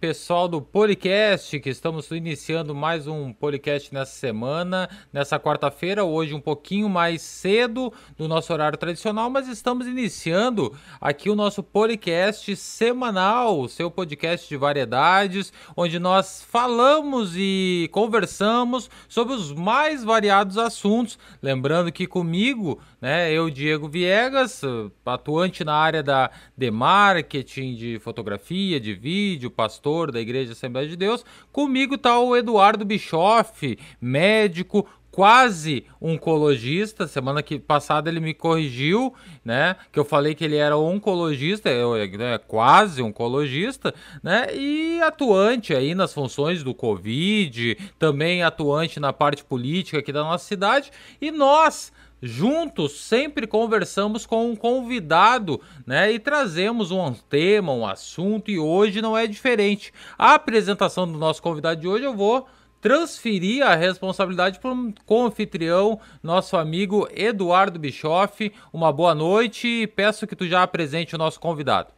pessoal do Policast, que estamos iniciando mais um podcast nessa semana, nessa quarta-feira, hoje um pouquinho mais cedo do nosso horário tradicional, mas estamos iniciando aqui o nosso Policast semanal, seu podcast de variedades, onde nós falamos e conversamos sobre os mais variados assuntos. Lembrando que comigo, né, eu, Diego Viegas, atuante na área da de marketing, de fotografia, de vídeo, pastor da Igreja Assembleia de Deus. Comigo está o Eduardo Bischoff, médico, quase oncologista. Semana que passada ele me corrigiu, né? Que eu falei que ele era oncologista, é quase oncologista, né? E atuante aí nas funções do Covid, também atuante na parte política aqui da nossa cidade. E nós juntos sempre conversamos com um convidado, né? E trazemos um tema, um assunto, e hoje não é diferente. A apresentação do nosso convidado de hoje eu vou transferir a responsabilidade para um co-anfitrião, nosso amigo Eduardo Bischoff. Uma boa noite e peço que tu já apresente o nosso convidado.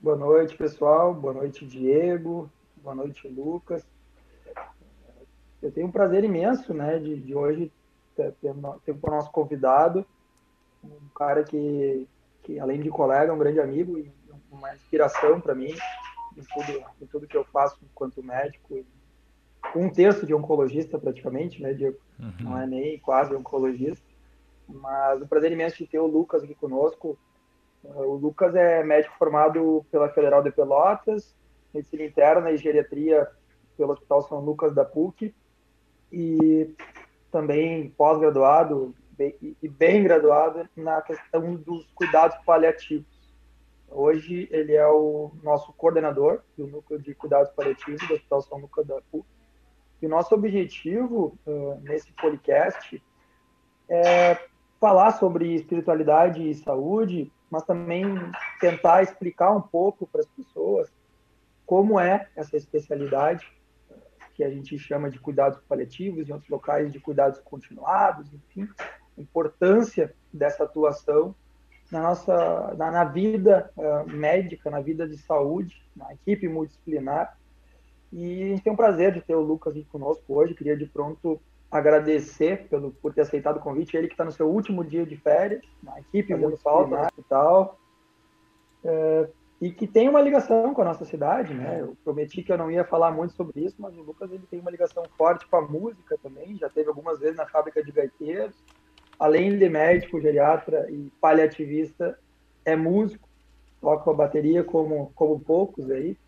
Boa noite, pessoal. Boa noite, Diego. Boa noite, Lucas eu tenho um prazer imenso, né, de, de hoje ter, ter, ter o nosso convidado, um cara que, que, além de colega, é um grande amigo e uma inspiração para mim em tudo, em tudo que eu faço enquanto médico. Um terço de oncologista, praticamente, né, Diego? Uhum. Não é nem quase oncologista. Mas o prazer imenso de ter o Lucas aqui conosco. O Lucas é médico formado pela Federal de Pelotas, medicina interna e geriatria pelo Hospital São Lucas da PUC e também pós-graduado e bem graduado na questão dos cuidados paliativos. Hoje ele é o nosso coordenador do núcleo de cuidados paliativos do Hospital São Lucas da PUC. E o nosso objetivo uh, nesse podcast é falar sobre espiritualidade e saúde, mas também tentar explicar um pouco para as pessoas como é essa especialidade que a gente chama de cuidados paliativos, em outros locais de cuidados continuados, enfim, a importância dessa atuação na nossa na, na vida uh, médica, na vida de saúde, na equipe multidisciplinar. E a gente tem o prazer de ter o Lucas aqui conosco hoje. Queria de pronto agradecer pelo por ter aceitado o convite. Ele que está no seu último dia de férias, na equipe multidisciplinar e tal. Uh, e que tem uma ligação com a nossa cidade, né? Eu prometi que eu não ia falar muito sobre isso, mas o Lucas ele tem uma ligação forte com a música também, já teve algumas vezes na fábrica de gaiteiros, além de médico, geriatra e paliativista, é músico, toca a bateria como, como poucos aí.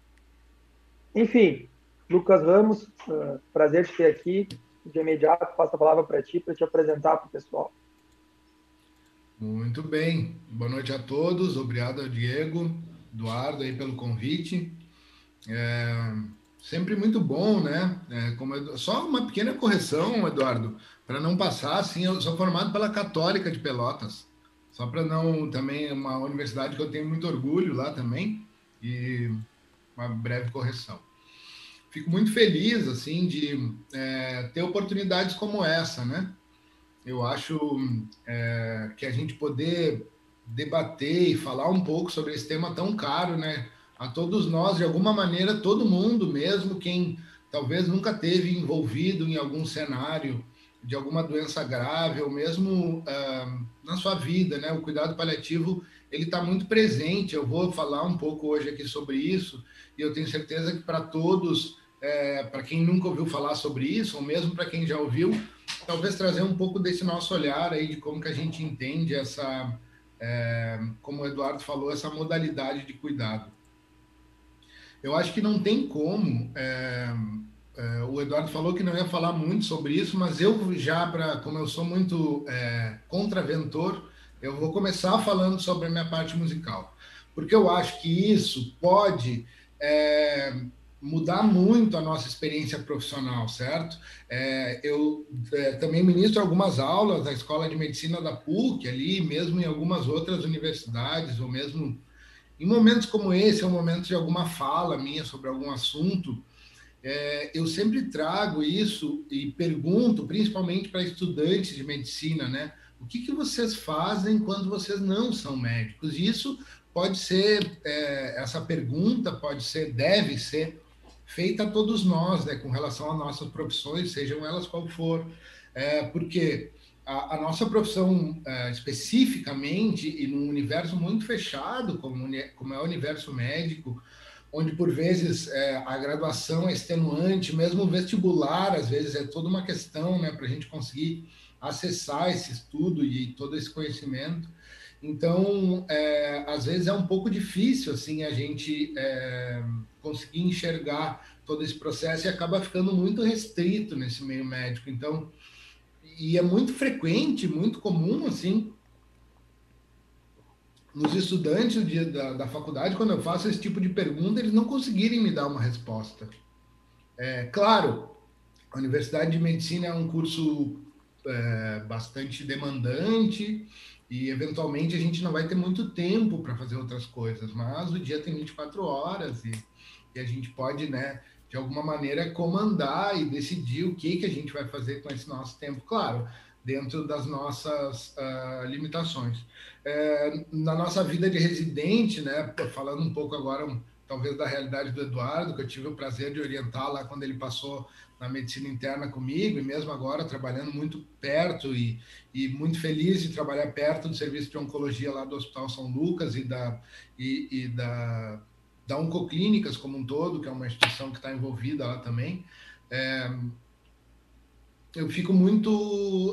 Enfim, Lucas Ramos, uh, prazer te ter aqui. De imediato, passo a palavra para ti, para te apresentar para o pessoal. Muito bem. Boa noite a todos. Obrigado, Diego. Eduardo aí pelo convite. É, sempre muito bom, né? É, como, só uma pequena correção, Eduardo, para não passar assim, eu sou formado pela Católica de Pelotas. Só para não também uma universidade que eu tenho muito orgulho lá também e uma breve correção. Fico muito feliz assim de é, ter oportunidades como essa, né? Eu acho é, que a gente poder debater e falar um pouco sobre esse tema tão caro, né? A todos nós, de alguma maneira, todo mundo, mesmo quem talvez nunca teve envolvido em algum cenário de alguma doença grave ou mesmo uh, na sua vida, né? O cuidado paliativo ele está muito presente. Eu vou falar um pouco hoje aqui sobre isso e eu tenho certeza que para todos, é, para quem nunca ouviu falar sobre isso ou mesmo para quem já ouviu, talvez trazer um pouco desse nosso olhar aí de como que a gente entende essa é, como o Eduardo falou, essa modalidade de cuidado. Eu acho que não tem como. É, é, o Eduardo falou que não ia falar muito sobre isso, mas eu já, para como eu sou muito é, contraventor, eu vou começar falando sobre a minha parte musical, porque eu acho que isso pode é, mudar muito a nossa experiência profissional, certo? É, eu é, também ministro algumas aulas na Escola de Medicina da PUC, ali, mesmo em algumas outras universidades, ou mesmo em momentos como esse, ou momentos de alguma fala minha sobre algum assunto, é, eu sempre trago isso e pergunto, principalmente para estudantes de medicina, né? O que, que vocês fazem quando vocês não são médicos? Isso pode ser, é, essa pergunta pode ser, deve ser feita a todos nós, né? Com relação às nossas profissões, sejam elas qual for. É, porque a, a, nossa profissão é, especificamente e num universo muito fechado, como, como é o universo médico, onde por vezes é, a graduação é extenuante, mesmo o vestibular, às vezes é toda uma questão né, para a gente conseguir acessar esse estudo e todo esse conhecimento. Então, é, às vezes é um pouco difícil assim a gente é, conseguir enxergar todo esse processo e acaba ficando muito restrito nesse meio médico. Então, e é muito frequente, muito comum assim nos estudantes da, da faculdade, quando eu faço esse tipo de pergunta, eles não conseguirem me dar uma resposta. É, claro, a Universidade de Medicina é um curso é, bastante demandante e, eventualmente, a gente não vai ter muito tempo para fazer outras coisas, mas o dia tem 24 horas e, e a gente pode, né, de alguma maneira, comandar e decidir o que, que a gente vai fazer com esse nosso tempo. Claro, dentro das nossas uh, limitações. É, na nossa vida de residente, né, falando um pouco agora, um, talvez da realidade do Eduardo, que eu tive o prazer de orientar lá quando ele passou na medicina interna comigo, e mesmo agora trabalhando muito perto e, e muito feliz de trabalhar perto do serviço de oncologia lá do Hospital São Lucas e da, e, e da, da Oncoclínicas como um todo, que é uma instituição que está envolvida lá também. É, eu fico muito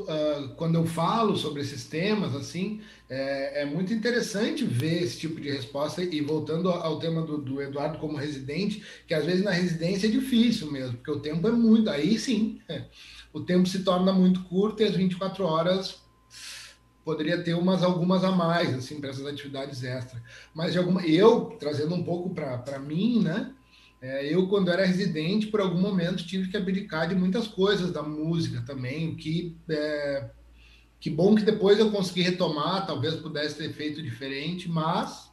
uh, quando eu falo sobre esses temas assim é, é, muito interessante ver esse tipo de resposta. E voltando ao tema do, do, Eduardo como residente que às vezes na residência é difícil mesmo porque o tempo é muito aí sim é, o tempo se torna muito curto e as 24 horas poderia ter umas algumas a mais assim para essas atividades extras mas de alguma eu trazendo um pouco para mim né é, eu, quando era residente, por algum momento tive que abdicar de muitas coisas da música também, o que é, que bom que depois eu consegui retomar, talvez pudesse ter feito diferente, mas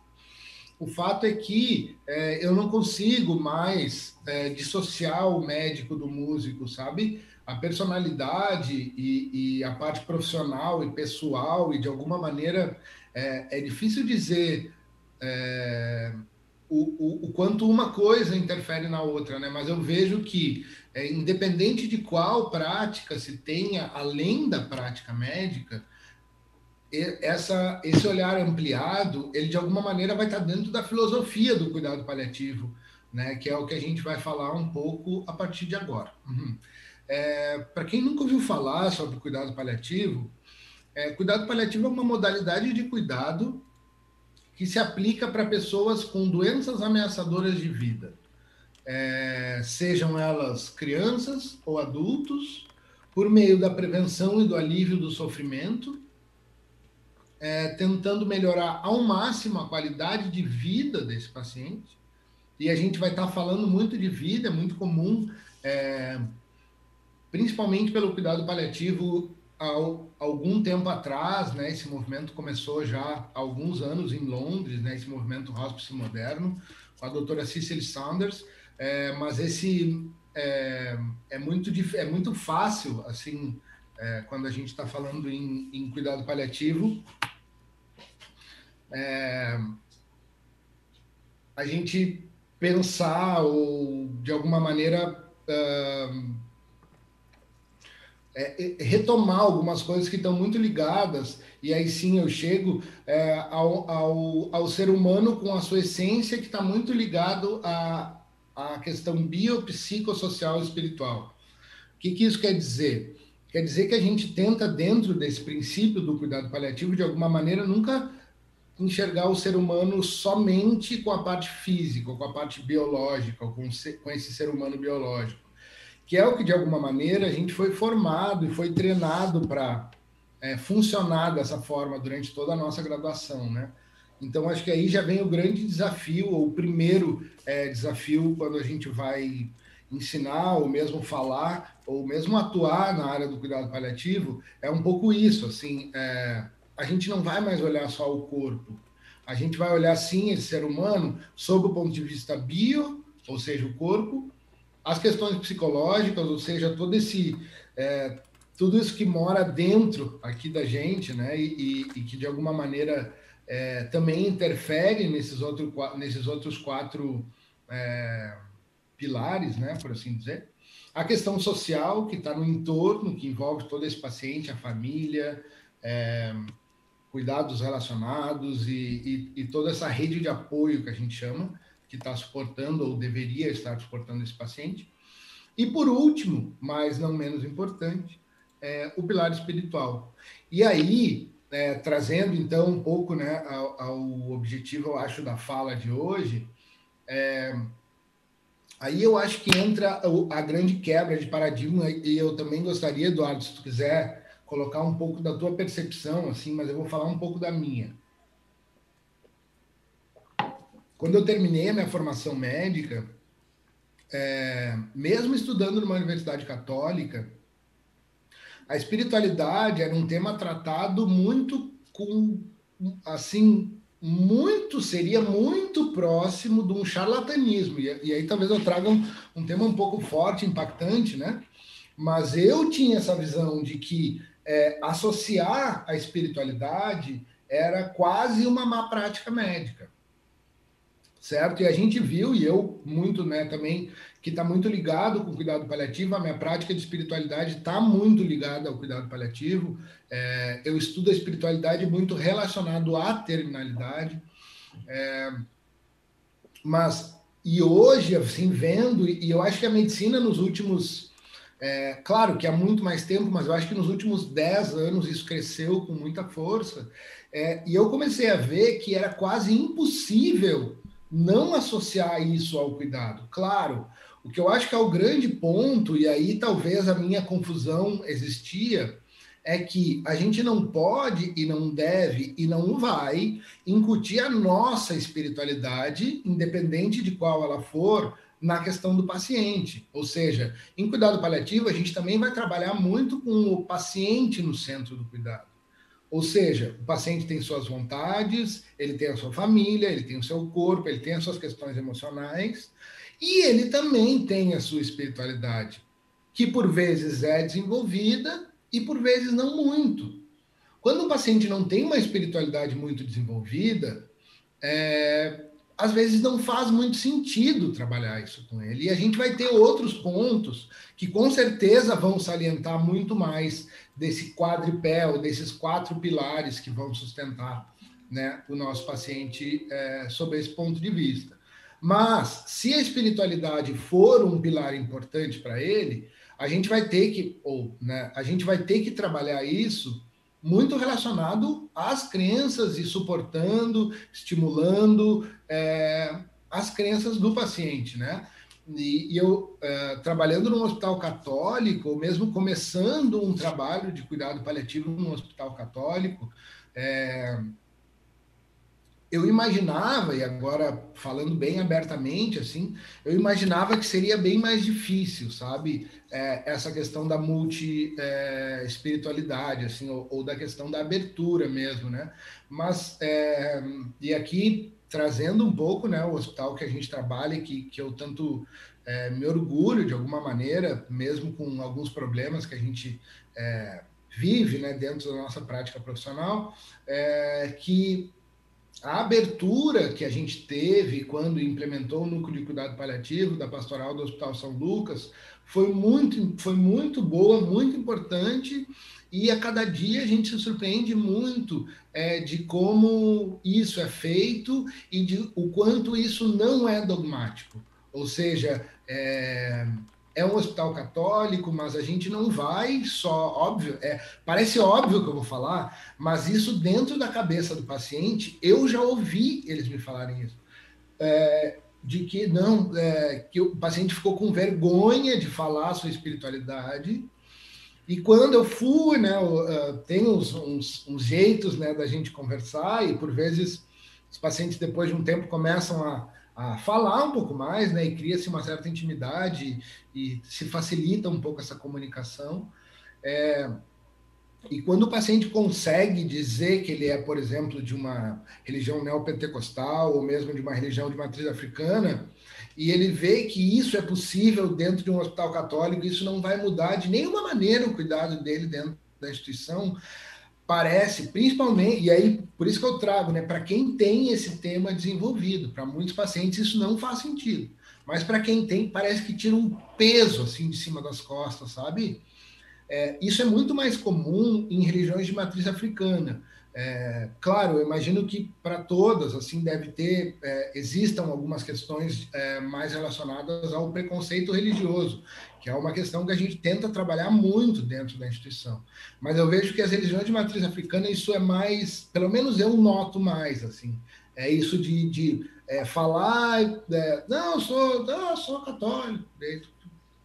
o fato é que é, eu não consigo mais é, dissociar o médico do músico, sabe? A personalidade e, e, a parte profissional e pessoal, e de alguma maneira é, é difícil dizer é, o, o, o, quanto uma coisa interfere na outra, né? Mas eu vejo que, é, independente de qual prática se tenha, além da prática médica, essa, esse olhar ampliado, ele de alguma maneira vai estar dentro da filosofia do cuidado paliativo, né? Que é o que a gente vai falar um pouco a partir de agora. Uhum. É, Para quem nunca ouviu falar sobre cuidado paliativo, é, cuidado paliativo é uma modalidade de cuidado que se aplica para pessoas com doenças ameaçadoras de vida, é, sejam elas crianças ou adultos, por meio da prevenção e do alívio do sofrimento, é, tentando melhorar ao máximo a qualidade de vida desse paciente. E a gente vai estar tá falando muito de vida, é muito comum, é, principalmente pelo cuidado paliativo há algum tempo atrás, né, esse movimento começou já há alguns anos em Londres, né, esse movimento hospice moderno, com a doutora Cicely Saunders, é, mas esse é, é, muito, é muito fácil, assim, é, quando a gente está falando em, em, cuidado paliativo, é, a gente pensar ou, de alguma maneira, uh, é, retomar algumas coisas que estão muito ligadas, e aí sim eu chego é, ao, ao, ao ser humano com a sua essência, que está muito ligado à, à questão biopsicossocial e espiritual. O que, que isso quer dizer? Quer dizer que a gente tenta, dentro desse princípio do cuidado paliativo, de alguma maneira, nunca enxergar o ser humano somente com a parte física, com a parte biológica, com, com esse ser humano biológico que é o que, de alguma maneira, a gente foi formado e foi treinado para é, funcionar dessa forma durante toda a nossa graduação, né? Então, acho que aí já vem o grande desafio, ou o primeiro é, desafio, quando a gente vai ensinar, ou mesmo falar, ou mesmo atuar na área do cuidado paliativo, é um pouco isso, assim, é, a gente não vai mais olhar só o corpo, a gente vai olhar, sim, esse ser humano sob o ponto de vista bio, ou seja, o corpo, as questões psicológicas, ou seja, todo esse é, tudo isso que mora dentro aqui da gente, né, e, e, e que de alguma maneira é, também interfere nesses, outro, nesses outros quatro é, pilares, né, por assim dizer. A questão social, que está no entorno, que envolve todo esse paciente, a família, é, cuidados relacionados e, e, e, toda essa rede de apoio que a gente chama, que está suportando ou deveria estar suportando esse paciente. E por último, mas não menos importante, é, o pilar espiritual. E aí, é, trazendo então um pouco né, ao, ao, objetivo, eu acho, da fala de hoje, é, aí eu acho que entra a grande quebra de paradigma, e eu também gostaria, Eduardo, se tu quiser colocar um pouco da tua percepção, assim, mas eu vou falar um pouco da minha. Quando eu terminei a minha formação médica, é, mesmo estudando numa universidade católica, a espiritualidade era um tema tratado muito com, assim, muito, seria muito próximo de um charlatanismo. E, e aí talvez eu traga um, um, tema um pouco forte, impactante, né? Mas eu tinha essa visão de que é, associar a espiritualidade era quase uma má prática médica certo? E a gente viu, e eu muito, né, também, que está muito ligado com o cuidado paliativo, a minha prática de espiritualidade está muito ligada ao cuidado paliativo. É, eu estudo a espiritualidade muito relacionado à terminalidade. É, mas, e hoje, assim, vendo, e eu acho que a medicina nos últimos. É, claro que há muito mais tempo, mas eu acho que nos últimos 10 anos isso cresceu com muita força. É, e eu comecei a ver que era quase impossível não associar isso ao cuidado. Claro, o que eu acho que é o grande ponto, e aí talvez a minha confusão existia, é que a gente não pode e não deve e não vai incutir a nossa espiritualidade, independente de qual ela for, na questão do paciente. Ou seja, em cuidado paliativo, a gente também vai trabalhar muito com o paciente no centro do cuidado. Ou seja, o paciente tem suas vontades, ele tem a sua família, ele tem o seu corpo, ele tem as suas questões emocionais, e ele também tem a sua espiritualidade, que por vezes é desenvolvida e por vezes não muito. Quando o paciente não tem uma espiritualidade muito desenvolvida, é, às vezes não faz muito sentido trabalhar isso com ele. E a gente vai ter outros pontos que com certeza vão salientar muito mais desse quadripé, ou desses quatro pilares que vão sustentar né, o nosso paciente é, sob esse ponto de vista. Mas, se a espiritualidade for um pilar importante para ele, a gente vai ter que, ou né, a gente vai ter que trabalhar isso muito relacionado às crenças e suportando, estimulando é, as crenças do paciente, né? E, eu, é, trabalhando num hospital católico, ou mesmo começando um trabalho de cuidado paliativo num hospital católico, é, eu imaginava, e agora falando bem abertamente, assim, eu imaginava que seria bem mais difícil, sabe? É, essa questão da multi-espiritualidade, é, assim, ou, ou, da questão da abertura mesmo, né? Mas, é, e aqui trazendo um pouco né, o hospital que a gente trabalha, que, que eu tanto é, me orgulho de alguma maneira, mesmo com alguns problemas que a gente é, vive né, dentro da nossa prática profissional, é, que a abertura que a gente teve quando implementou o núcleo de cuidado paliativo da pastoral do Hospital São Lucas foi muito, foi muito boa, muito importante e a cada dia a gente se surpreende muito é, de como isso é feito e de o quanto isso não é dogmático. Ou seja, é, é um hospital católico, mas a gente não vai só, óbvio, é, parece óbvio que eu vou falar, mas isso dentro da cabeça do paciente, eu já ouvi eles me falarem isso. É, de que não, é, que o paciente ficou com vergonha de falar a sua espiritualidade, e quando eu fui, né, uh, tem uns, uns, uns, jeitos né, da gente conversar, e por vezes os pacientes, depois de um tempo, começam a, a falar um pouco mais, né, e cria-se uma certa intimidade e se facilita um pouco essa comunicação. É, e quando o paciente consegue dizer que ele é, por exemplo, de uma religião neopentecostal ou mesmo de uma religião de matriz africana, e ele vê que isso é possível dentro de um hospital católico, isso não vai mudar de nenhuma maneira o cuidado dele dentro da instituição, parece, principalmente, e aí por isso que eu trago, né, para quem tem esse tema desenvolvido, para muitos pacientes isso não faz sentido, mas para quem tem, parece que tira um peso assim de cima das costas, sabe? É, isso é muito mais comum em religiões de matriz africana. É, claro, eu imagino que para todas, assim, deve ter, é, existam algumas questões é, mais relacionadas ao preconceito religioso, que é uma questão que a gente tenta trabalhar muito dentro da instituição. Mas eu vejo que as religiões de matriz africana, isso é mais, pelo menos eu noto mais, assim, é isso de, de é, falar, é, não, sou, não, sou católico, daí tu,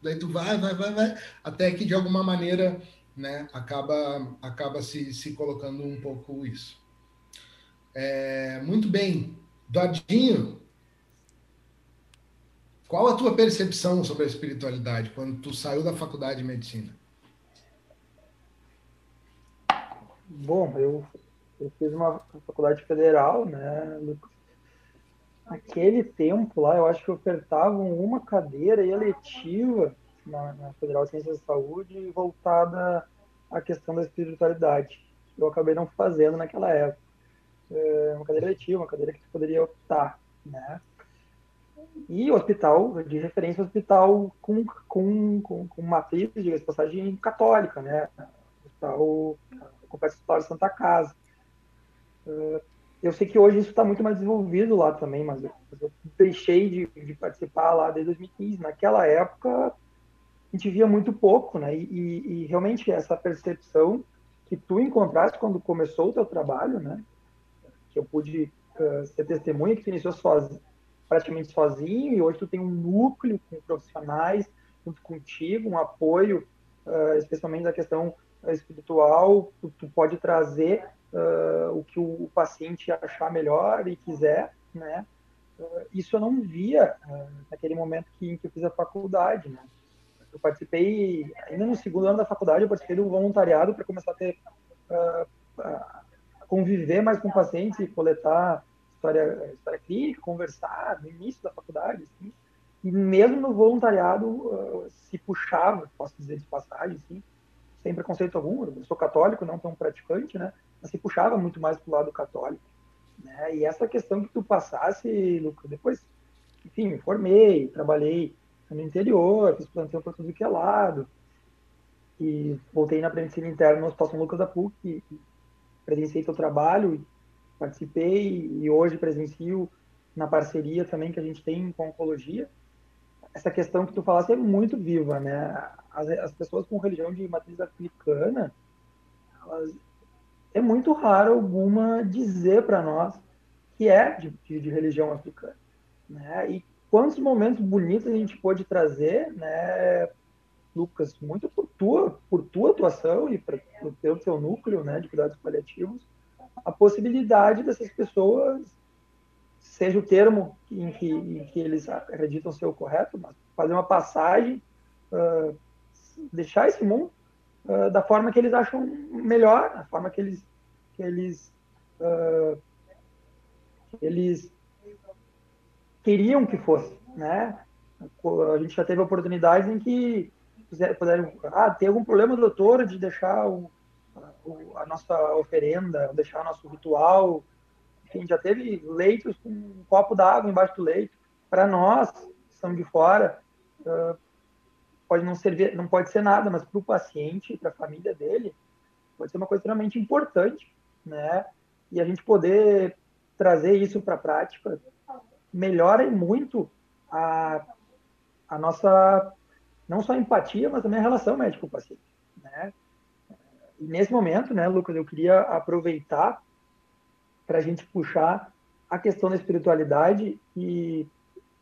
daí tu vai, vai, vai, vai, até que de alguma maneira né, acaba, acaba se, se colocando um pouco isso. É, muito bem. Dodinho, qual a tua percepção sobre a espiritualidade quando tu saiu da faculdade de medicina? Bom, eu, eu fiz uma faculdade federal, né, Aquele tempo lá, eu acho que ofertavam uma cadeira eletiva na, na Federal de Ciências da Saúde voltada à questão da espiritualidade. Eu acabei não fazendo naquela época. É uma cadeira letiva, uma cadeira que você poderia optar, né? E hospital, de referência, hospital com, com, com, com matriz, de passagem, católica, né? Hospital, complexo hospital de Santa Casa. É, eu sei que hoje isso está muito mais desenvolvido lá também, mas eu, eu deixei de, de, participar lá desde 2015. Naquela época, a gente via muito pouco, né? E, e, e, realmente essa percepção que tu encontraste quando começou o teu trabalho, né? Que eu pude uh, ser testemunha que tu iniciou sozinho, praticamente sozinho e hoje tu tem um núcleo com profissionais junto contigo, um apoio, uh, especialmente da questão espiritual, tu, tu pode trazer uh, o que o, o, paciente achar melhor e quiser, né? isso eu não via naquele momento que, que eu fiz a faculdade, né? Eu participei, ainda no segundo ano da faculdade, eu participei do voluntariado para começar a ter, uh, conviver mais com pacientes e coletar história, história clínica, conversar no início da faculdade, assim. E mesmo no voluntariado uh, se puxava, posso dizer de passagem, assim, sem preconceito algum, eu sou católico, não tão praticante, né? Mas se puxava muito mais para o lado católico. Né? E essa questão que tu passasse, Lucas, depois, enfim, me formei, trabalhei no interior, fiz plantão para tudo que é lado. E voltei na medicina interna no Hospital São Lucas da PUC, presenciei seu trabalho, participei e hoje presencio na parceria também que a gente tem com a oncologia. Essa questão que tu falaste é muito viva, né? As, as pessoas com religião de matriz africana, elas, é muito raro alguma dizer para nós que é de, de, de religião africana, né? E quantos momentos bonitos a gente pôde trazer, né, Lucas, muito por tua, por tua atuação e para o teu, teu núcleo, né, de cuidados paliativos, a possibilidade dessas pessoas, seja o termo em que, em que eles acreditam ser o correto, mas fazer uma passagem, uh, deixar esse mundo uh, da forma que eles acham melhor, da forma que eles que eles uh, que eles queriam que fosse, né? A gente já teve oportunidades em que puderam, ah, tem algum problema, doutor, de deixar o, a nossa oferenda, deixar nosso ritual. Enfim, já teve leitos com um copo d'água embaixo do leito. Para nós, que estamos de fora, uh, pode não servir, não pode ser nada, mas para o paciente, para a família dele, pode ser uma coisa extremamente importante, né? E a gente poder trazer isso para a prática melhora muito a, a nossa, não só empatia, mas também a relação médico-paciente, né? E nesse momento, né, Lucas, eu queria aproveitar para a gente puxar a questão da espiritualidade e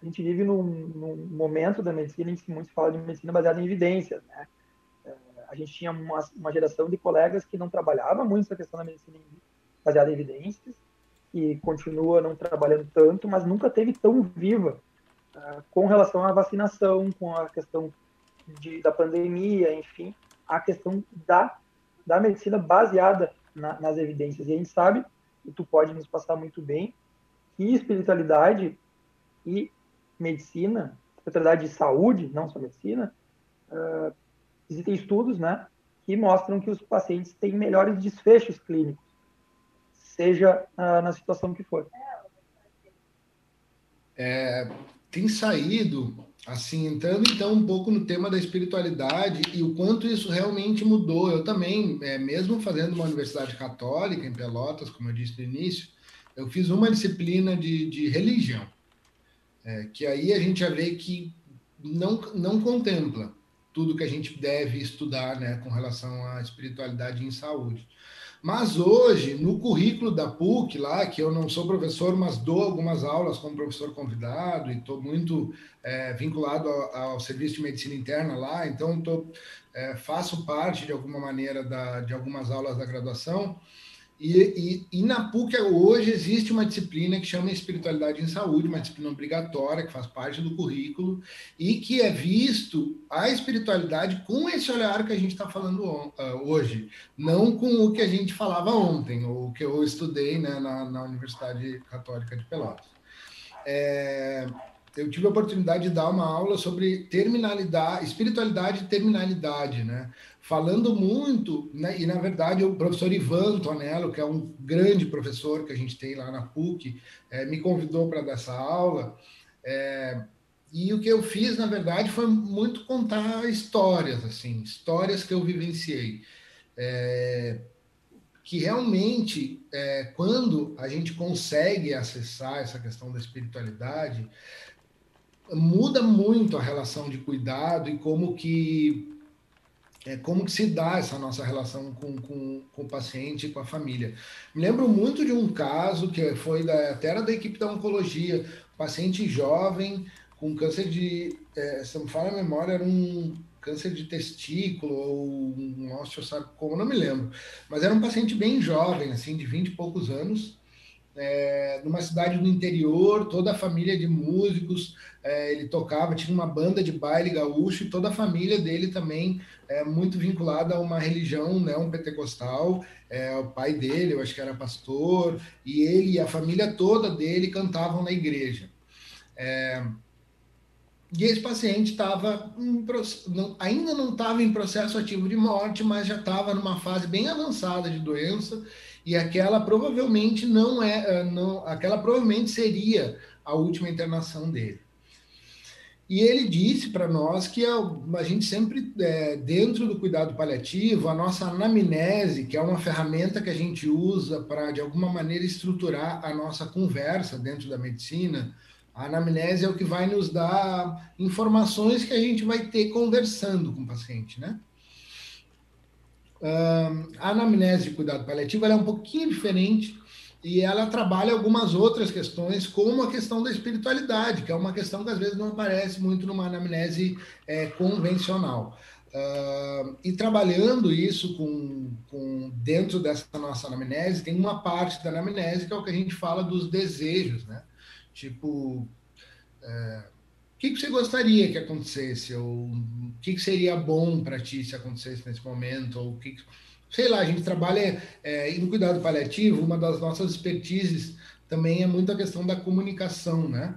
a gente vive num, num, momento da medicina em que muito fala de medicina baseada em evidências, né? É, a gente tinha uma, uma geração de colegas que não trabalhava muito essa questão da medicina baseada em evidências e continua não trabalhando tanto, mas nunca teve tão viva uh, com relação à vacinação, com a questão de, da pandemia, enfim, a questão da, da medicina baseada na, nas evidências. E a gente sabe, e tu pode nos passar muito bem, que espiritualidade e medicina, especialidade de saúde, não só medicina, uh, existem estudos, né, que mostram que os pacientes têm melhores desfechos clínicos, seja uh, na situação que for. É, tem saído, assim, entrando então um pouco no tema da espiritualidade e o quanto isso realmente mudou. Eu também, é, mesmo fazendo uma universidade católica em Pelotas, como eu disse no início, eu fiz uma disciplina de, de religião, é, que aí a gente já vê que não, não contempla tudo que a gente deve estudar né, com relação à espiritualidade em saúde. Mas hoje, no currículo da PUC, lá, que eu não sou professor, mas dou algumas aulas como professor convidado e estou muito é, vinculado ao, ao, serviço de medicina interna lá, então tô, é, faço parte de alguma maneira da, de algumas aulas da graduação. E, e, e, na PUC hoje existe uma disciplina que chama Espiritualidade em Saúde, uma disciplina obrigatória que faz parte do currículo e que é visto a espiritualidade com esse olhar que a gente está falando uh, hoje, não com o que a gente falava ontem, ou que eu estudei né, na, na Universidade Católica de Pelotas. É, eu tive a oportunidade de dar uma aula sobre terminalidade, espiritualidade e terminalidade, né? Falando muito, né? e na verdade o professor Ivan Tonello, que é um grande professor que a gente tem lá na PUC, é, me convidou para dar essa aula. É, e o que eu fiz, na verdade, foi muito contar histórias, assim, histórias que eu vivenciei. É, que realmente, é, quando a gente consegue acessar essa questão da espiritualidade, muda muito a relação de cuidado e como que é, como que se dá essa nossa relação com, com, com o paciente e com a família. Me lembro muito de um caso que foi da, até era da equipe da oncologia, paciente jovem com câncer de, é, se não me fala a memória, era um câncer de testículo ou um osteosarcoma, não me lembro, mas era um paciente bem jovem, assim, de 20 e poucos anos, é, numa cidade do interior, toda a família de músicos, é, ele tocava, tinha uma banda de baile gaúcho e toda a família dele também é muito vinculada a uma religião, né, um pentecostal. É, o pai dele, eu acho que era pastor, e ele e a família toda dele cantavam na igreja. É, e esse paciente estava ainda não estava em processo ativo de morte, mas já estava numa fase bem avançada de doença e aquela provavelmente não é, eh, não, aquela provavelmente seria a última internação dele. E ele disse para nós que a, a gente sempre, é, dentro do cuidado paliativo, a nossa anamnese, que é uma ferramenta que a gente usa para, de alguma maneira, estruturar a nossa conversa dentro da medicina, a anamnese é o que vai nos dar informações que a gente vai ter conversando com o paciente, né? A anamnese de cuidado paliativo é um pouquinho diferente e ela trabalha algumas outras questões, como a questão da espiritualidade, que é uma questão que às vezes não aparece muito numa anamnese é, convencional. Uh, e trabalhando isso com, com, dentro dessa nossa anamnese, tem uma parte da anamnese que é o que a gente fala dos desejos, né? Tipo, é, que, que você gostaria que acontecesse? Ou o que, que seria bom para ti se acontecesse nesse momento? Ou que, sei lá, a gente trabalha é, em cuidado paliativo, uma das nossas expertises também é muito a questão da comunicação, né?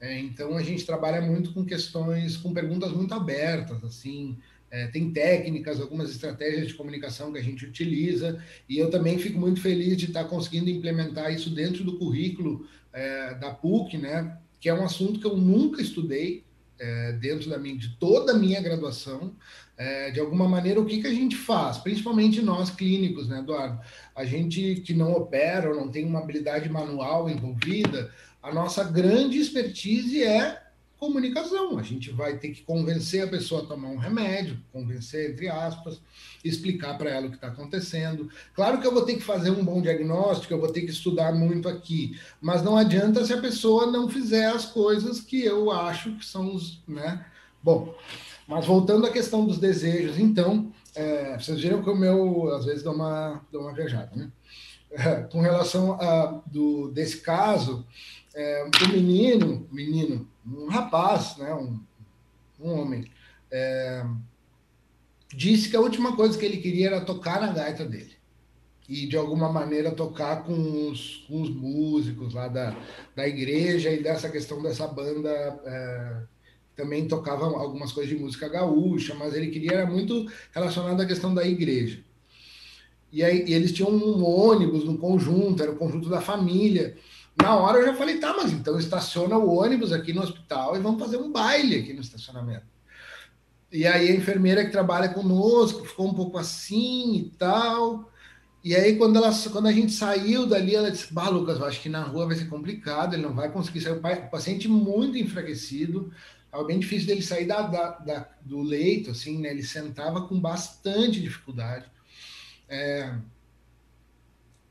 É, então a gente trabalha muito com questões, com perguntas muito abertas, assim. É, tem técnicas, algumas estratégias de comunicação que a gente utiliza, e eu também fico muito feliz de estar conseguindo implementar isso dentro do currículo é, da PUC, né? Que é um assunto que eu nunca estudei é, dentro da minha, de toda a minha graduação. É, de alguma maneira, o que, que a gente faz, principalmente nós clínicos, né, Eduardo? A gente que não opera ou não tem uma habilidade manual envolvida, a nossa grande expertise é comunicação. A gente vai ter que convencer a pessoa a tomar um remédio, convencer, entre aspas, explicar para ela o que está acontecendo. Claro que eu vou ter que fazer um bom diagnóstico, eu vou ter que estudar muito aqui, mas não adianta se a pessoa não fizer as coisas que eu acho que são os. Né? Bom, mas voltando à questão dos desejos, então, é, vocês viram que o meu, às vezes, dá uma, dá uma viajada, né? É, com relação a do, desse caso, é, o menino, menino, um rapaz, né, um, um homem, é, disse que a última coisa que ele queria era tocar na gaita dele. e de alguma maneira tocar com os, com os músicos lá da, da igreja e dessa questão dessa banda é, também tocava algumas coisas de música gaúcha, mas ele queria era muito relacionado à questão da igreja. E aí e eles tinham um ônibus no conjunto, era o conjunto da família. Na hora eu já falei, tá, mas então estaciona o ônibus aqui no hospital e vamos fazer um baile aqui no estacionamento. E aí a enfermeira que trabalha conosco ficou um pouco assim e tal. E aí, quando, ela, quando a gente saiu dali, ela disse: Bah, Lucas, eu acho que na rua vai ser complicado, ele não vai conseguir sair. O paciente muito enfraquecido, é bem difícil dele sair da, da, da, do leito, assim, né? Ele sentava com bastante dificuldade. É,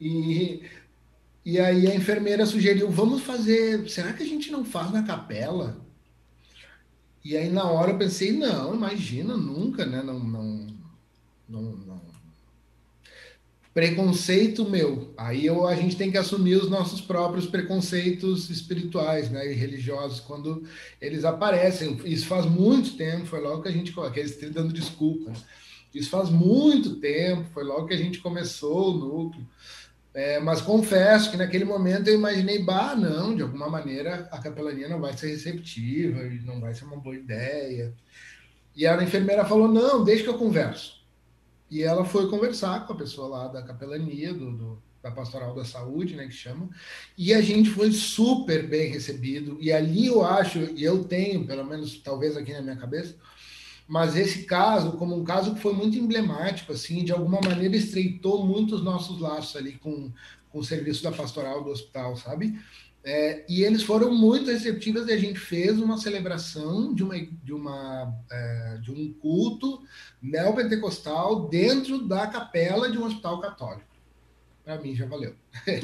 e, e aí a enfermeira sugeriu: vamos fazer. Será que a gente não faz na capela? E aí na hora eu pensei: não, imagina, nunca, né? Não, não, não, não preconceito meu. Aí eu, a gente tem que assumir os nossos próprios preconceitos espirituais né, e religiosos quando eles aparecem. Isso faz muito tempo, foi logo que a gente. Aqueles dando desculpa. Né? Isso faz muito tempo, foi logo que a gente começou o núcleo. É, mas confesso que naquele momento eu imaginei, bah, não, de alguma maneira a capelania não vai ser receptiva, não vai ser uma boa ideia. E a enfermeira falou: não, deixa que eu converso. E ela foi conversar com a pessoa lá da capelania, do, do, da Pastoral da Saúde, né, que chama, e a gente foi super bem recebido. E ali eu acho, e eu tenho, pelo menos talvez aqui na minha cabeça, mas esse caso, como um caso que foi muito emblemático, assim, de alguma maneira estreitou muito os nossos laços ali com, com o serviço da pastoral do hospital, sabe? É, e eles foram muito receptivos e a gente fez uma celebração de, uma, de, uma, é, de um culto neopentecostal dentro da capela de um hospital católico. Para mim já valeu.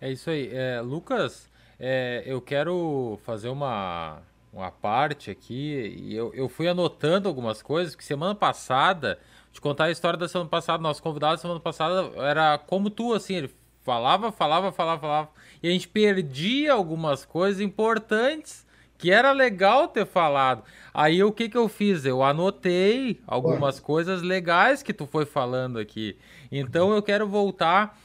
é isso aí. É, Lucas, é, eu quero fazer uma, uma parte aqui e eu, eu fui anotando algumas coisas, que semana passada, te contar a história da semana passada, nosso convidado da semana passada era como tu, assim, ele falava, falava, falava, falava. E a gente perdia algumas coisas importantes que era legal ter falado. Aí o que que eu fiz? Eu anotei algumas coisas legais que tu foi falando aqui. Então eu quero voltar